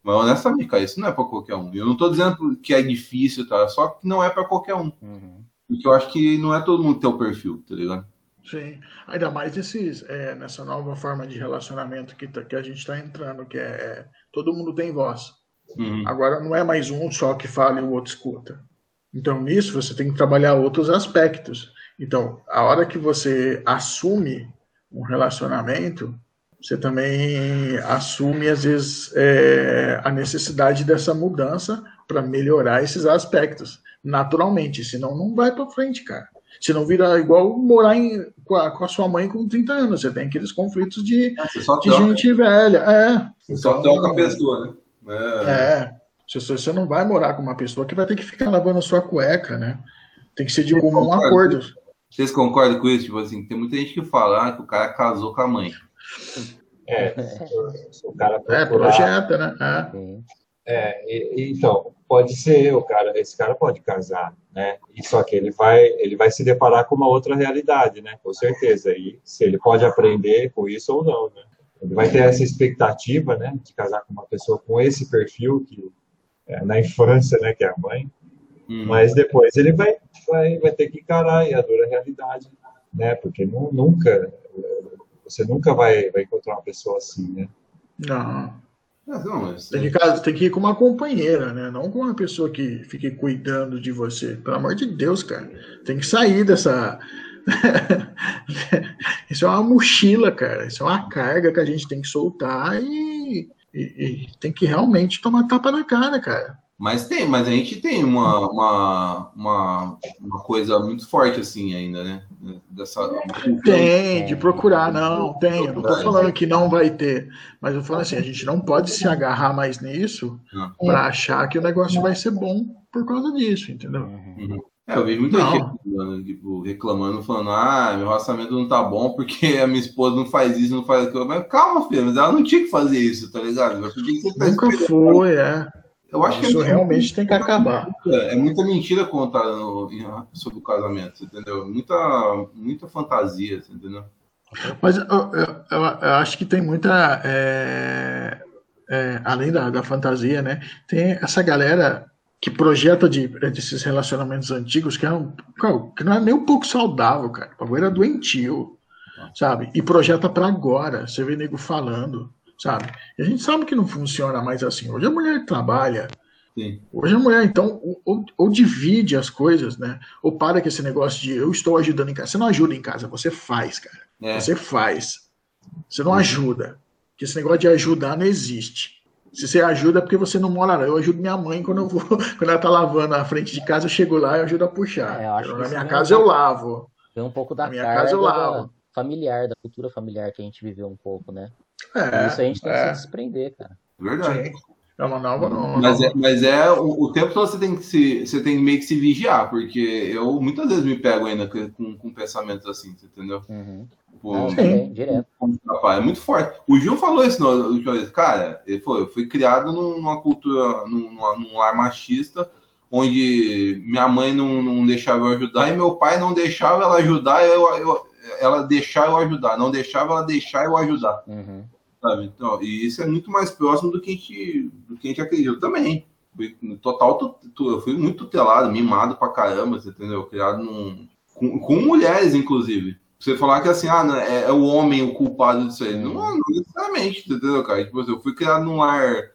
Mas honestamente, cara, isso não é para qualquer um. Eu não estou dizendo que é difícil, tá? Só que não é para qualquer um. Uhum. Porque eu acho que não é todo mundo que tem o perfil, tá ligado? Sim, ainda mais esses, é, nessa nova forma de relacionamento que, tá, que a gente está entrando, que é, é, todo mundo tem voz. Uhum. Agora não é mais um só que fala e o outro escuta. Então nisso você tem que trabalhar outros aspectos. Então, a hora que você assume um relacionamento, você também assume, às vezes, é, a necessidade dessa mudança para melhorar esses aspectos, naturalmente, senão não vai para frente, cara. Se não vira igual morar em, com, a, com, a, sua mãe com 30 anos, você tem aqueles conflitos de, ah, de gente velha. É. Você só então, troca a pessoa, né? É. é. Você, você não vai morar com uma pessoa que vai ter que ficar lavando a sua cueca, né? Tem que ser de comum acordo. Vocês concordam com isso? Tipo assim, tem muita gente que fala ah, que o cara casou com a mãe. É, o cara procurar... É, projeta, né? É. é e, então, pode ser, o cara, esse cara pode casar, né? E só que ele vai, ele vai se deparar com uma outra realidade, né? Com certeza. E se ele pode aprender com isso ou não, né? Ele vai ter essa expectativa, né, de casar com uma pessoa com esse perfil que é, na infância, né, que é a mãe. Hum. Mas depois ele vai vai, vai ter que encarar a dura realidade, né? Porque não, nunca, você nunca vai, vai encontrar uma pessoa assim, né? Não. Não, mas... tem, que, tem que ir com uma companheira, né? Não com uma pessoa que fique cuidando de você. Pelo amor de Deus, cara. Tem que sair dessa. Isso é uma mochila, cara. Isso é uma carga que a gente tem que soltar e, e, e tem que realmente tomar tapa na cara, cara. Mas tem, mas a gente tem uma, uma, uma, uma coisa muito forte assim ainda, né? Dessa, tem, de procurar, não, tem. Eu não tô falando que não vai ter, mas eu falo assim, a gente não pode se agarrar mais nisso para achar que o negócio vai ser bom por causa disso, entendeu? Uhum. É, eu vi muita não. gente tipo, reclamando, falando, ah, meu relacionamento não tá bom porque a minha esposa não faz isso, não faz aquilo. Mas calma, filho, mas ela não tinha que fazer isso, tá ligado? Por que você tá Nunca foi, é. Eu acho que isso é realmente tem que acabar. É, muita mentira contada sobre o casamento, entendeu? Muita, muita fantasia, entendeu? Mas eu, eu, eu, eu acho que tem muita. É, é, além da, da fantasia, né? Tem essa galera que projeta de, desses relacionamentos antigos que, é um, que não é nem um pouco saudável, cara. O bagulho era doentio, sabe? E projeta para agora. Você vê nego falando sabe? E a gente sabe que não funciona mais assim. Hoje a mulher trabalha. Sim. Hoje a mulher, então, ou, ou, divide as coisas, né? Ou para com esse negócio de eu estou ajudando em casa. Você não ajuda em casa, você faz, cara. É. Você faz. Você não ajuda. Porque esse negócio de ajudar não existe. Se você ajuda é porque você não mora lá. Eu ajudo minha mãe quando eu vou, quando ela tá lavando na frente de casa, eu chego lá e ajudo a puxar. É, então, na minha casa eu lavo. Tem um pouco da na minha casa eu lavo. familiar, da cultura familiar que a gente viveu um pouco, né? É, isso a gente tem é. que se desprender, cara. Verdade. É uma nova, uma mas, É, mas é o, o, tempo todo você tem que se você tem meio que se vigiar, porque eu muitas vezes me pego ainda com, com pensamentos assim, entendeu? Uhum. Tipo, Sim. direto. É muito forte. O Gil falou isso no última vez. Cara, ele foi, eu fui criado numa cultura, num, num lar machista, onde minha mãe não, não deixava eu ajudar e meu pai não deixava ela ajudar, eu, eu ela deixar eu ajudar, não deixava ela deixar eu ajudar. Uhum. Sabe? Então, e isso é muito mais próximo do que a gente, do que a gente acredita também. No total, tu, tu, eu fui muito tutelado, mimado pra caramba, você entendeu? Criado num, com, com mulheres, inclusive. Você falar que assim, ah, é, é, o homem o culpado disso aí. Não, não necessariamente, entendeu, cara? Tipo, assim, eu fui criado num lar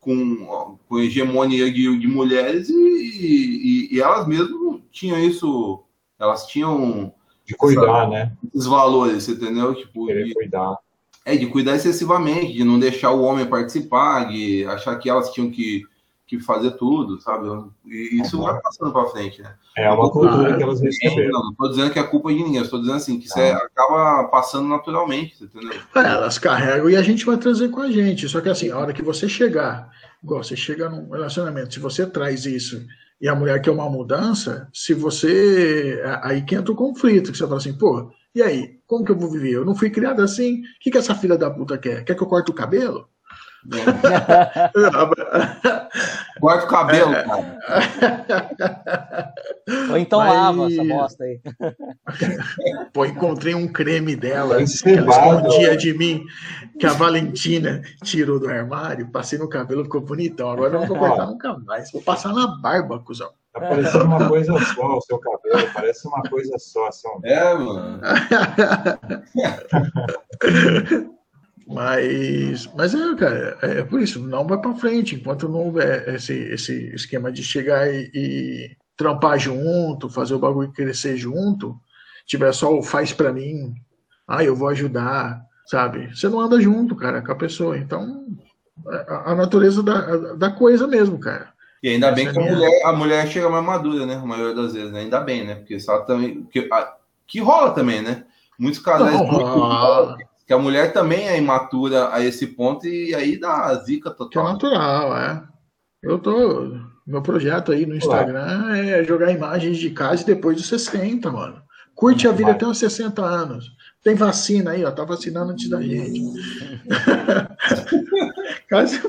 com, com hegemonia de, de mulheres e, e, e, elas mesmo tinham isso, elas tinham de cuidar, essa, né? Os valores, entendeu? Tipo, de cuidar. É, de cuidar excessivamente, de não deixar o homem participar, de achar que elas tinham que que fazer tudo, sabe? E isso vai passando para frente, né? É uma cultura que elas receberam. Não, não estou dizendo que é culpa de ninguém, estou dizendo assim, que isso é, ah. acaba passando naturalmente, entendeu? É, elas carregam e a gente vai trazer com a gente. Só que assim, a hora que você chegar, igual você chega num relacionamento, se você traz isso e a mulher quer uma mudança, se você. Aí que entra o conflito, que você fala assim, pô, e aí? Como que eu vou viver? Eu não fui criado assim. O que, que essa filha da puta quer? Quer que eu corte o cabelo? Corta o cabelo, é. cara. Ou então Mas... lava essa bosta aí. Pô, encontrei um creme dela que ela escondia de mim, que a Valentina tirou do armário, passei no cabelo, ficou bonitão. Agora eu não vou cortar nunca mais. Vou passar na barba, cuzão. Tá parecendo uma coisa só o seu cabelo, parece uma coisa só. Só. É, mano. Mas, mas é, cara, é, é por isso, não vai para frente enquanto não houver esse, esse esquema de chegar e, e trampar junto, fazer o bagulho crescer junto, tiver só o faz para mim, ah, eu vou ajudar, sabe? Você não anda junto, cara, com a pessoa. Então, é, a, a natureza da, da coisa mesmo, cara. E ainda Essa bem que a, mulher, a mulher chega mais madura, né? A maioria das vezes, né? Ainda bem, né? Porque só também. Que, a, que rola também, né? Muitos casais. Não, rola que a mulher também é imatura a esse ponto e aí dá zica total. Que é natural, é. Eu tô. Meu projeto aí no Instagram é jogar imagens de casa depois dos 60, mano. Curte a vida até os 60 anos. Tem vacina aí, ó. Tá vacinando antes da gente. Caso...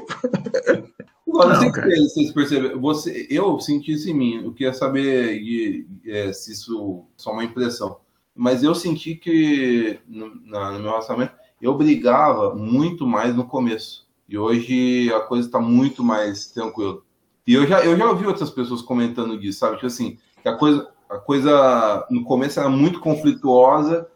Não, não cara. vocês perceberam. Você, eu senti isso em mim. Eu queria saber é, se isso é só uma impressão mas eu senti que no, no meu relacionamento eu brigava muito mais no começo. E hoje a coisa está muito mais tranquila. E eu já, eu já ouvi outras pessoas comentando disso, sabe? Tipo assim, que a coisa, a coisa no começo era muito conflituosa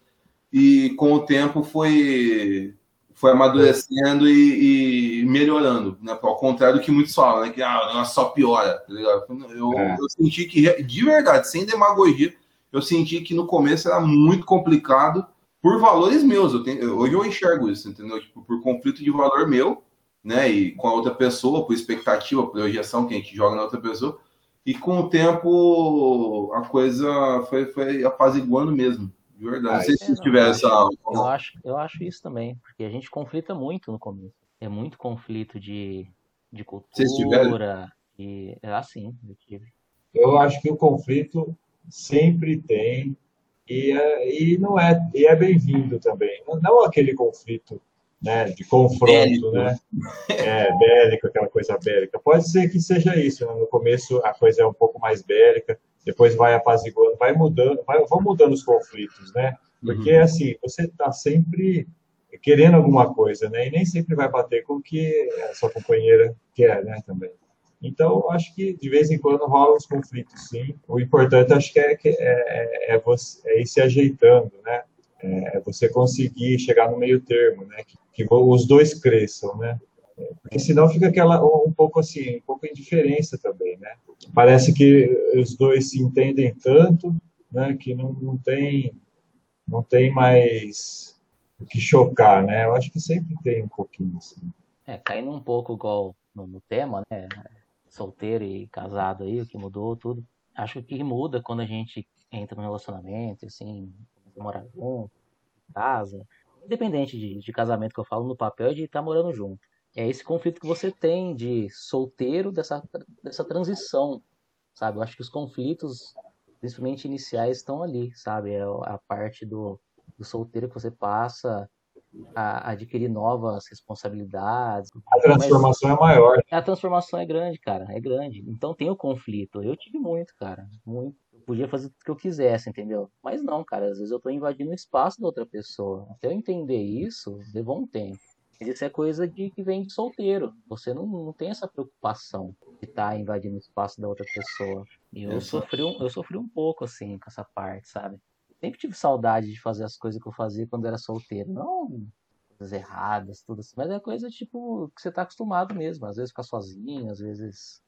e com o tempo foi, foi amadurecendo e, e melhorando, né? Ao contrário do que muitos falam, né? Que ah, só piora, tá ligado? Eu, é. eu senti que, de verdade, sem demagogia, eu senti que no começo era muito complicado por valores meus. Eu tenho, hoje eu enxergo isso, entendeu? Tipo, por conflito de valor meu, né? E com a outra pessoa, por expectativa, por projeção que a gente joga na outra pessoa. E com o tempo a coisa foi, foi apaziguando mesmo. De verdade. não sei se é, tiver essa. Eu acho, eu acho isso também, porque a gente conflita muito no começo. É muito conflito de, de cultura. E é assim, eu tive. Eu acho que o conflito sempre tem e, é, e não é e é bem-vindo também. Não, aquele conflito né, de confronto, bélico. né? É, bélico, aquela coisa bélica. Pode ser que seja isso, né? no começo a coisa é um pouco mais bélica, depois vai apaziguando, vai mudando, vai, vão mudando os conflitos, né? Porque, uhum. assim, você está sempre querendo alguma coisa, né? E nem sempre vai bater com o que a sua companheira quer, né, também. Então, acho que de vez em quando rolam os conflitos, sim. O importante, acho que é, é, é, é, você, é ir se ajeitando, né? É, é você conseguir chegar no meio termo, né? Que, que os dois cresçam, né? Porque senão fica aquela um pouco assim, um pouco indiferença também, né? Parece que os dois se entendem tanto, né? Que não, não tem não tem mais o que chocar, né? Eu acho que sempre tem um pouquinho assim. É, caindo um pouco igual no, no tema, né? Solteiro e casado aí, o que mudou, tudo. Acho que muda quando a gente entra no relacionamento, assim, morar junto, casa. Independente de, de casamento que eu falo no papel, é de estar tá morando junto. É esse conflito que você tem de solteiro dessa, dessa transição, sabe? Eu acho que os conflitos, principalmente iniciais, estão ali, sabe? É a parte do, do solteiro que você passa a adquirir novas responsabilidades. A transformação Mas, é maior. A transformação é grande, cara, é grande. Então tem o conflito. Eu tive muito, cara, muito. Eu podia fazer o que eu quisesse, entendeu? Mas não, cara, às vezes eu tô invadindo o espaço da outra pessoa. Até eu entender isso, levou um tempo. Isso é coisa de que vem de solteiro. Você não, não tem essa preocupação de estar tá invadindo o espaço da outra pessoa. E eu, sofri um, eu sofri um pouco, assim, com essa parte, sabe? Sempre tive saudade de fazer as coisas que eu fazia quando era solteiro. Não coisas erradas, tudo assim. Mas é coisa, tipo, que você tá acostumado mesmo. Às vezes ficar sozinho, às vezes.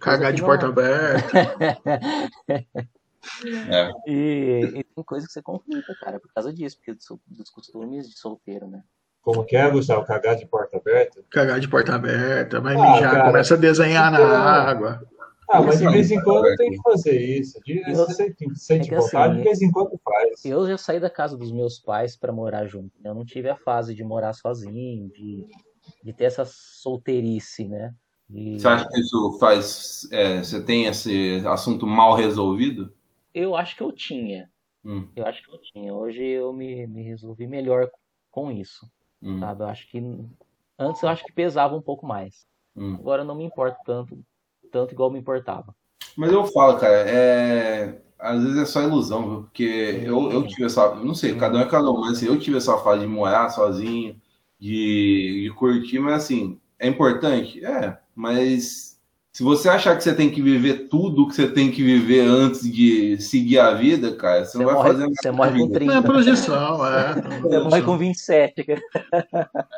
Cagar de não... porta aberta. é. e, e, tem coisa que você conflita, cara, por causa disso, porque dos costumes de solteiro, né? Como que é, Gustavo? Cagar de porta aberta? Cagar de porta aberta, vai ah, mijar, cara, começa a desenhar na água. Ah, mas de vez em quando tem que fazer isso. De, eu, você sente é vontade, assim, de vez em quando faz. Eu já saí da casa dos meus pais para morar junto. Né? Eu não tive a fase de morar sozinho, de, de ter essa solteirice, né? De... Você acha que isso faz. É, você tem esse assunto mal resolvido? Eu acho que eu tinha. Hum. Eu acho que eu tinha. Hoje eu me, me resolvi melhor com isso. Hum. Sabe? Eu acho que. Antes eu acho que pesava um pouco mais. Hum. Agora não me importo tanto tanto igual me importava. Mas eu falo, cara, é... às vezes é só ilusão, viu? Porque eu, eu tive essa. Não sei, cada um é cada um, mas assim, eu tive essa fase de morar sozinho, de, de curtir, mas assim, é importante? É, mas se você achar que você tem que viver tudo que você tem que viver antes de seguir a vida, cara, você, você não vai morre, fazer nada. Você morre com 30. Não é projeção, é. Você morre com 27. Cara.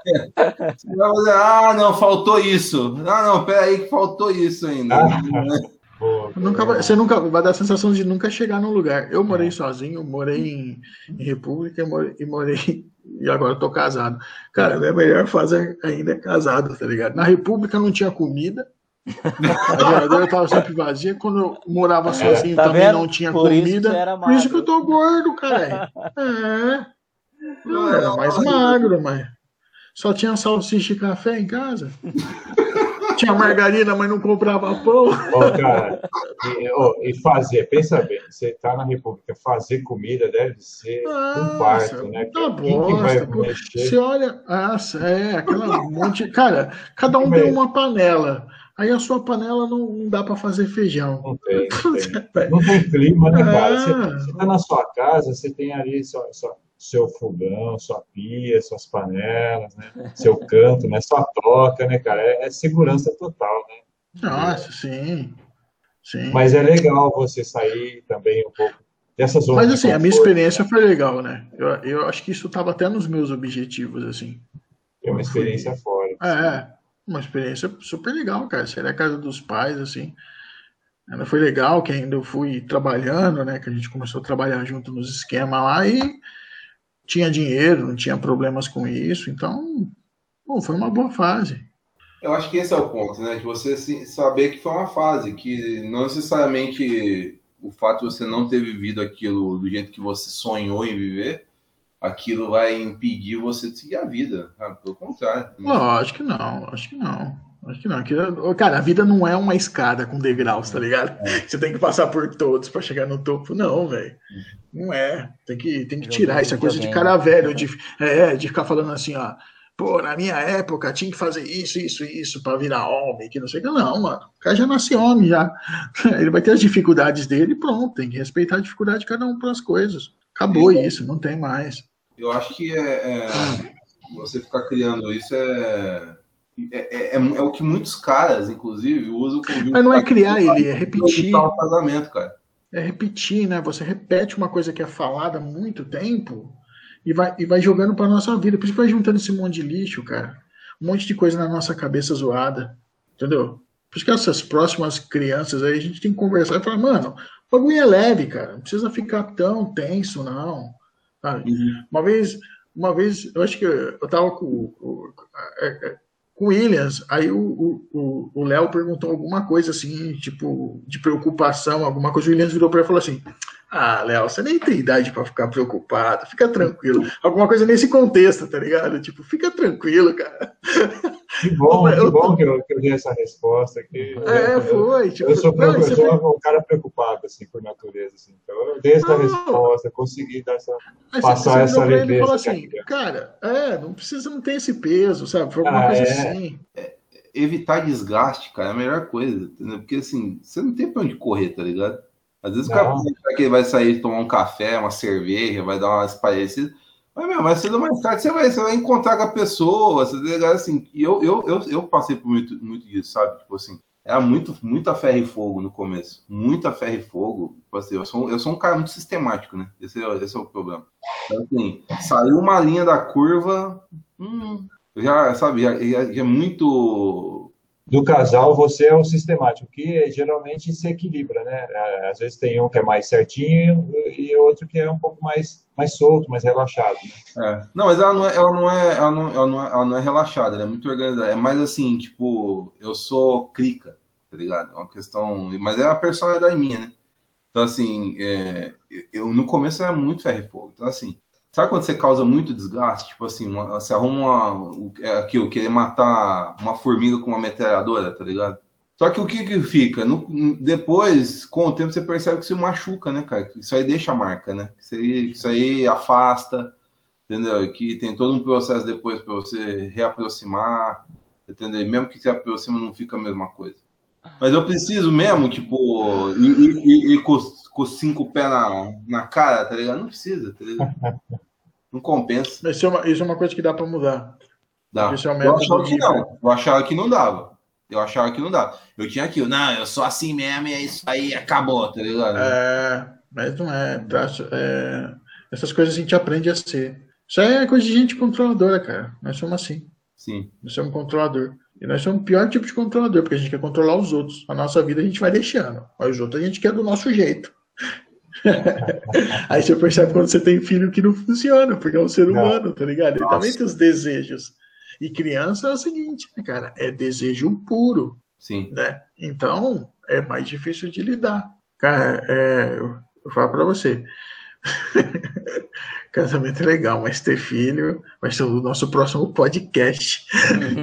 É. Você vai fazer, ah, não, faltou isso. Ah, não, peraí que faltou isso ainda. Ah, nunca vai, você nunca vai dar a sensação de nunca chegar num lugar. Eu morei sozinho, morei em, em República morei, e morei e agora eu tô casado. Cara, a minha melhor fase ainda é casado, tá ligado? Na República não tinha comida, a geladeira estava sempre vazia. Quando eu morava sozinho tá também vendo? não tinha por comida. Isso por isso que eu tô gordo, cara. É. Eu era mais magro, mas só tinha salsicha e café em casa. Tinha margarina, mas não comprava pão. Oh, cara, e, oh, e, fazer, pensa bem, você tá na República, fazer comida deve ser Nossa, um parto, né? Tá bosta. Você olha, ah, é, aquela monte. Cara, cada um tem uma panela. Aí a sua panela não, não dá para fazer feijão. Não tem, não tem. não tem clima, né, cara? Você, está na sua casa, você tem ali sua, sua, seu fogão, sua pia, suas panelas, né? Seu canto, né? Sua toca, né, cara? É, é segurança total, né? Nossa, sim. sim. Mas é legal você sair também um pouco dessa zona. Mas assim, a minha experiência foi legal, né? Eu, eu acho que isso estava até nos meus objetivos, assim. É uma experiência fora. É, uma experiência super legal, cara. Sair da casa dos pais, assim. Ainda foi legal que ainda eu fui trabalhando, né? Que a gente começou a trabalhar junto nos esquemas lá e tinha dinheiro, não tinha problemas com isso. Então, bom, foi uma boa fase. Eu acho que esse é o ponto, né? De você saber que foi uma fase, que não necessariamente o fato de você não ter vivido aquilo do jeito que você sonhou em viver aquilo vai impedir você de seguir a vida. Sabe? Pelo contrário. Lógico que não, acho que não. Acho que não. Cara, a vida não é uma escada com degraus, tá ligado? É. Você tem que passar por todos para chegar no topo. Não, velho. Não é. Tem que, tem que tirar essa coisa de cara velho, de, é, de ficar falando assim, ó. Pô, na minha época tinha que fazer isso, isso, isso para virar homem, que não sei o que. Não, mano. O cara já nasce homem, já. Ele vai ter as dificuldades dele e pronto. Tem que respeitar a dificuldade de cada um para as coisas. Acabou isso, não tem mais. Eu acho que é, é você ficar criando isso é é, é, é, é, o que muitos caras, inclusive, usam. Mas não é criar ele, é repetir. Casamento, cara. É repetir, né? Você repete uma coisa que é falada há muito tempo e vai, e vai jogando para nossa vida. Por isso que vai juntando esse monte de lixo, cara. Um monte de coisa na nossa cabeça zoada. Entendeu? Por isso que essas próximas crianças aí a gente tem que conversar e falar, mano, o bagulho é leve, cara. Não precisa ficar tão tenso, não. Uhum. Uma vez, uma vez, eu acho que eu tava com, com, com o Williams, aí o Léo perguntou alguma coisa assim, tipo, de preocupação, alguma coisa, o Williams virou para ele e falou assim: ah, Léo, você nem tem idade para ficar preocupado, fica tranquilo. Alguma coisa nesse contexto, tá ligado? Tipo, fica tranquilo, cara. Que bom, eu, que bom que eu, que eu dei essa resposta aqui. É, foi. Tipo, eu sou, não, eu sou um cara preocupado, assim, por natureza, assim. Então eu dei essa não. resposta, consegui dar essa, passar essa leveza. assim, cara, é, não precisa, não ter esse peso, sabe? Foi alguma ah, coisa é. assim. É, evitar desgaste, cara, é a melhor coisa, entendeu? Porque assim, você não tem pra onde correr, tá ligado? Às vezes não. o cara pensa que ele vai sair tomar um café, uma cerveja, vai dar umas parecidas. Mas, meu, mais cedo ou mais tarde você vai, você vai encontrar com a pessoa, você assim. E eu, eu, eu, eu passei por muito, muito disso, sabe? Tipo assim, era muito, muita ferro e fogo no começo. Muita ferro e fogo. Tipo assim, eu, sou, eu sou um cara muito sistemático, né? Esse é, esse é o problema. Então, assim, saiu uma linha da curva, hum, já, sabe, já, já, já é muito do casal, você é o sistemático, que geralmente se equilibra, né? É, às vezes tem um que é mais certinho e outro que é um pouco mais, mais solto, mais relaxado. Né? É. Não, mas ela não é, ela não é, ela não, ela não é, ela não é relaxada, ela é muito organizada. É mais assim, tipo, eu sou crica, tá ligado? É uma questão. Mas é a personalidade minha, né? Então, assim, é, eu no começo era muito ferro e fogo. Então, assim, Sabe quando você causa muito desgaste? Tipo assim, uma, você arruma uma, é aquilo, querer matar uma formiga com uma metralhadora, tá ligado? Só que o que que fica? No, depois, com o tempo, você percebe que se machuca, né, cara? Isso aí deixa a marca, né? Isso aí, isso aí afasta, entendeu? Que tem todo um processo depois para você reaproximar, entendeu? E mesmo que se aproxima, não fica a mesma coisa. Mas eu preciso mesmo, tipo, ir, ir, ir com, com cinco pés na, na cara, tá ligado? Não precisa, tá ligado? Não compensa. Isso é uma, isso é uma coisa que dá para mudar. Dá. É eu achava que não. Eu achava que não dava. Eu achava que não dava. Eu tinha aquilo, não, eu sou assim mesmo e é isso aí, acabou, tá ligado? É, mas não é, é. Essas coisas a gente aprende a ser. Isso é coisa de gente controladora, cara. Nós somos assim. Sim. Nós somos controlador. E nós somos o pior tipo de controlador, porque a gente quer controlar os outros. A nossa vida a gente vai deixando. Mas os outros a gente quer do nosso jeito. Aí você percebe quando você tem filho que não funciona, porque é um ser humano, tá ligado? Ele Nossa. também tem os desejos. E criança é o seguinte, né, cara, é desejo puro. Sim. Né? Então, é mais difícil de lidar. Cara, é, eu, eu falo pra você. Casamento é legal, mas ter filho vai ser o nosso próximo podcast.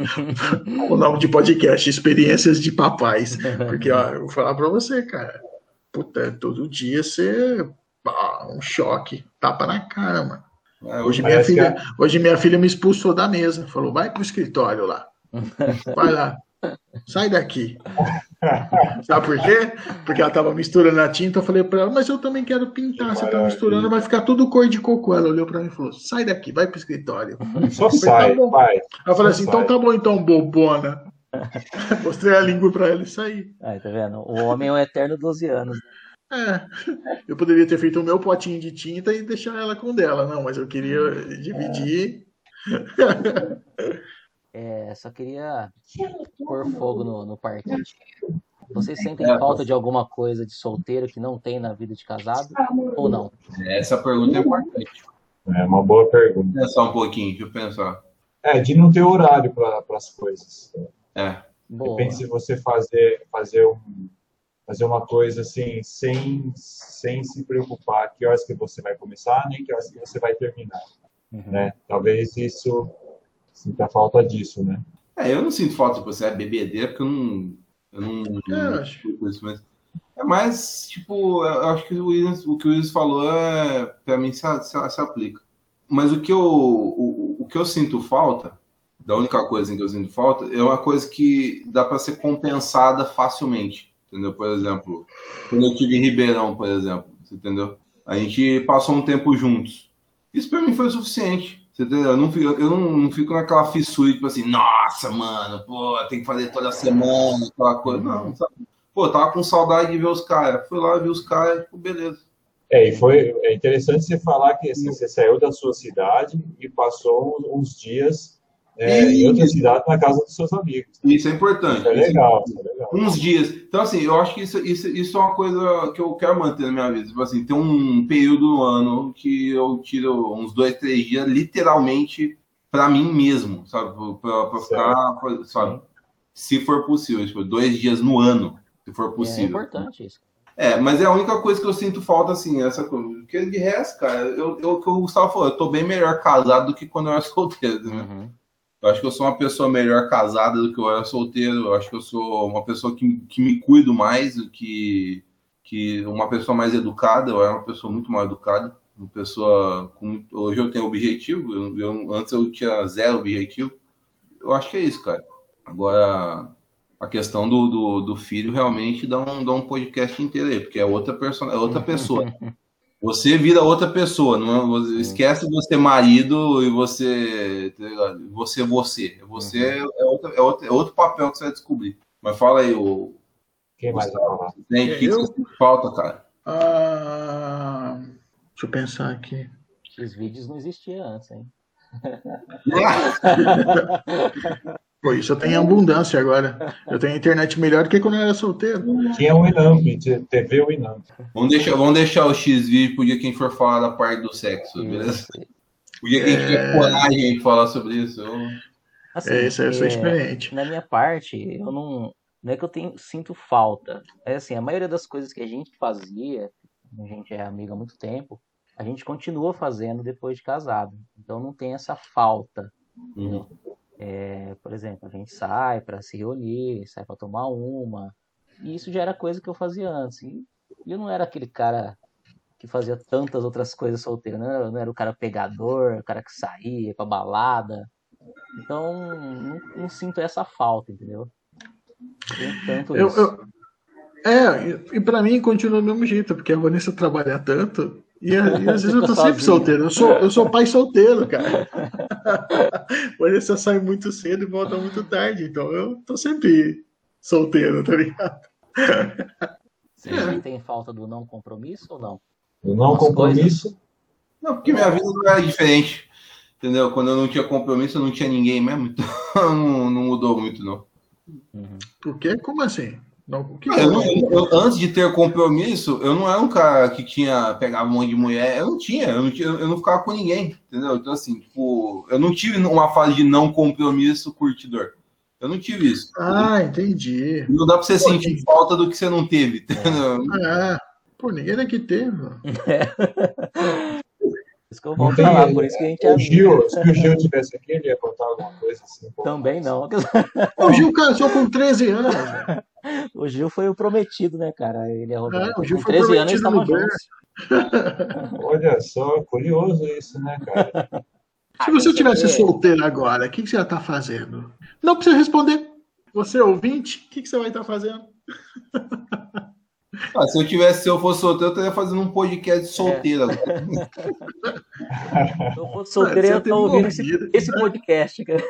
o nome de podcast, Experiências de Papais. Porque, ó, eu vou falar pra você, cara puta, todo dia ser um choque, tapa na cara, mano. É, hoje, minha filha, que... hoje minha filha me expulsou da mesa, falou: vai pro escritório lá, vai lá, sai daqui. Sabe por quê? Porque ela tava misturando a tinta, eu falei para ela, mas eu também quero pintar, você tá misturando, vai ficar tudo cor de cocô. Ela olhou para mim e falou: sai daqui, vai pro escritório. Só falei, sai, tá vai. Eu falei assim: então tá bom, então, bobona. Mostrei a língua para ela e saí. Aí, tá vendo? O homem é um eterno 12 anos. É, eu poderia ter feito o meu potinho de tinta e deixar ela com dela, não, mas eu queria dividir. É, só queria pôr fogo no, no parquinho. Vocês sentem é, falta de alguma coisa de solteiro que não tem na vida de casado ou não? Essa pergunta é importante. É uma boa pergunta. Pensar um pouquinho, deixa eu pensar. É, de não ter horário para as coisas. É. Boa. Depende se você fazer, fazer, um, fazer uma coisa assim, sem, sem se preocupar que horas que você vai começar, nem que horas que você vai terminar. Uhum. Né? Talvez isso sinta falta disso, né? É, eu não sinto falta de você é bebedeira, porque eu não. Eu não, é, acho. Isso, mas é mais, tipo, eu acho que o, Williams, o que o Williams falou é, pra mim se, se, se aplica. Mas o que eu, o, o que eu sinto falta da única coisa em que eu sinto falta é uma coisa que dá para ser compensada facilmente, entendeu? Por exemplo, quando eu estive em Ribeirão, por exemplo, entendeu? A gente passou um tempo juntos. Isso para mim foi o suficiente? Eu não fico, eu não, fico naquela fissura, tipo assim, nossa, mano, pô, tem que fazer toda semana, aquela coisa. Não, sabe? Pô, tava com saudade de ver os caras. Fui lá ver os caras, tipo, beleza. É, e foi é interessante você falar que assim, você saiu da sua cidade e passou uns dias é, e... em outra cidade na casa dos seus amigos. Isso é importante. Isso é legal, isso é legal. Uns dias. Então, assim, eu acho que isso, isso, isso é uma coisa que eu quero manter na minha vida. Tipo assim, tem um período no ano que eu tiro uns dois, três dias, literalmente, para mim mesmo, sabe? Para ficar, sabe? Se for possível, tipo, dois dias no ano, se for possível. É importante isso. É, mas é a única coisa que eu sinto falta, assim, essa coisa. Porque de resto, cara, eu, eu, o que o Gustavo falou, eu tô bem melhor casado do que quando eu era solteiro, né? Uhum. Eu acho que eu sou uma pessoa melhor casada do que eu era solteiro. Eu acho que eu sou uma pessoa que, que me cuido mais do que, que uma pessoa mais educada. Eu era uma pessoa muito mal educada. Uma pessoa com, hoje eu tenho objetivo. Eu, eu, antes eu tinha zero objetivo. Eu acho que é isso, cara. Agora, a questão do, do, do filho realmente dá um, dá um podcast inteiro aí, porque é outra, pessoa, é outra pessoa. Você vira outra pessoa, não é? esquece de você marido e você tá você você. Você uhum. é, outro, é, outro, é outro papel que você vai descobrir. Mas fala aí, o. Quem mais vai falar? Tem que eu... falta, cara. Ah, deixa eu pensar aqui. Esses vídeos não existiam antes, hein? Pô, isso eu tenho abundância agora. Eu tenho internet melhor do que quando eu era solteiro. Tinha o Inamp, TV o Inamp. Vamos deixar, vamos deixar o X-Vídeo pro dia quem for falar da parte do sexo, beleza? O dia que a gente tiver coragem de falar sobre isso. Eu... Assim, é, isso aí eu sou experiente. Na minha parte, eu não. Não é que eu tenho, sinto falta. É assim, a maioria das coisas que a gente fazia, a gente é amigo há muito tempo, a gente continua fazendo depois de casado. Então não tem essa falta. Uhum. É, por exemplo, a gente sai para se reunir, sai para tomar uma. E isso já era coisa que eu fazia antes. E eu não era aquele cara que fazia tantas outras coisas solteiro, não era, não era o cara pegador, o cara que saía pra balada. Então, não, não sinto essa falta, entendeu? Não tanto eu, isso. Eu, é, e, e para mim continua do mesmo jeito, porque a Vanessa trabalha tanto e, e às vezes eu tô sempre solteiro. Eu sou, eu sou pai solteiro, cara. Hoje você sai muito cedo e volta muito tarde. Então eu tô sempre solteiro, tá ligado? Você é. tem falta do não compromisso ou não? Do não compromisso? Coisas? Não, porque minha vida não era diferente. Entendeu? Quando eu não tinha compromisso, eu não tinha ninguém mesmo. Então não, não mudou muito, não. Uhum. Por quê? Como assim? Não, que eu, eu, antes de ter compromisso, eu não era um cara que tinha pegava um monte de mulher. Eu não tinha, eu não, tinha, eu não ficava com ninguém, entendeu? Então, assim, tipo, eu não tive uma fase de não compromisso curtidor. Eu não tive isso. Ah, entendi. Não dá pra você Pô, sentir que... falta do que você não teve, entendeu? Ah, pô, ninguém aqui teve. Isso que eu vou falar, por isso que a gente é o Gil, se o Gil tivesse aqui, ele ia contar alguma coisa assim. Também não. O Gil casou com 13 anos. O Gil foi o prometido, né, cara? Ele é Roberto. o Gil com 13 anos estavam juntos. Olha só, curioso isso, né, cara? Se você tivesse solteiro agora, o que, que você ia estar fazendo? Não precisa responder. Você é ouvinte, o que, que você vai estar fazendo? Ah, se eu tivesse, se eu fosse solteiro, eu estaria fazendo um podcast solteiro. É. se eu fosse solteiro, eu estou ouvindo esse, esse, podcast, cara.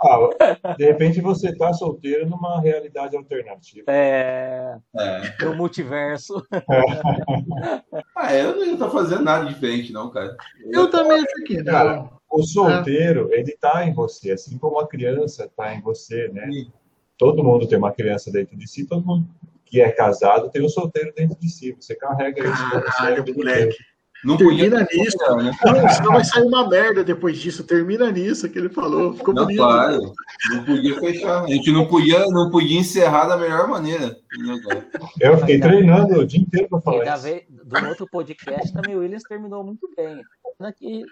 Ah, de repente você está solteiro numa realidade alternativa. É. é. No multiverso. ah, eu não estou fazendo nada diferente, não, cara. Eu, eu também acho que não. o solteiro, é. ele está em você, assim como a criança está em você, né? Sim. Todo mundo tem uma criança dentro de si, todo mundo que é casado tem um solteiro dentro de si. Você carrega isso você. moleque. Não Termina nisso. né? Não, senão vai sair uma merda depois disso. Termina nisso que ele falou. Ficou não, bonito. Claro. Não podia fechar. A gente não podia, não podia encerrar da melhor maneira. Eu fiquei treinando o dia inteiro para falar isso. Do outro podcast também o Williams terminou muito bem. Que,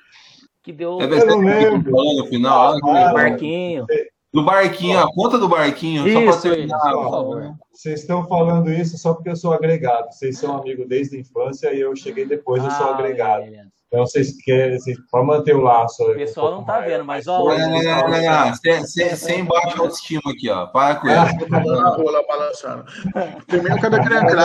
que deu. É, eu não lembro. No final, ah, Marquinho. Do barquinho, a conta do barquinho, isso, só para terminar, favor. Vocês estão falando isso só porque eu sou agregado. Vocês são amigos desde a infância e eu cheguei depois, eu sou ah, agregado. Então vocês querem, para manter o laço. O pessoal um não tá vendo, mas ó. Não, não, não, não, não. Sem, sem, sem baixa autoestima aqui, ó. Para com isso. rola balançando. Termina com a da cracker.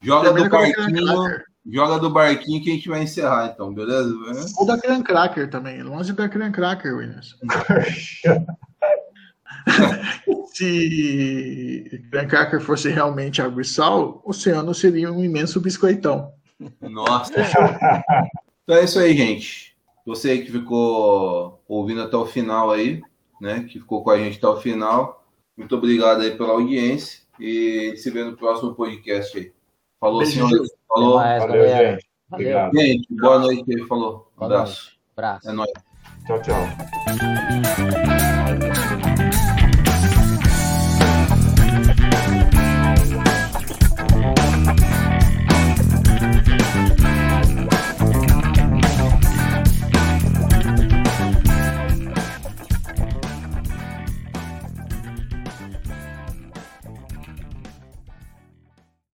Joga do barquinho. Joga do barquinho que a gente vai encerrar, então, beleza? Ou da Cran Cracker também. Longe da Cran Cracker, Williams. Se Cran Cracker fosse realmente água e sal, o oceano seria um imenso biscoitão. Nossa. então é isso aí, gente. Você que ficou ouvindo até o final aí, né? Que ficou com a gente até o final. Muito obrigado aí pela audiência. E se vê no próximo podcast aí. Falou, Beijo. senhores. Falou. Mais, Valeu, galera. gente. Obrigado. Gente, boa noite. Falou. Um abraço. abraço. É nóis. Tchau, tchau.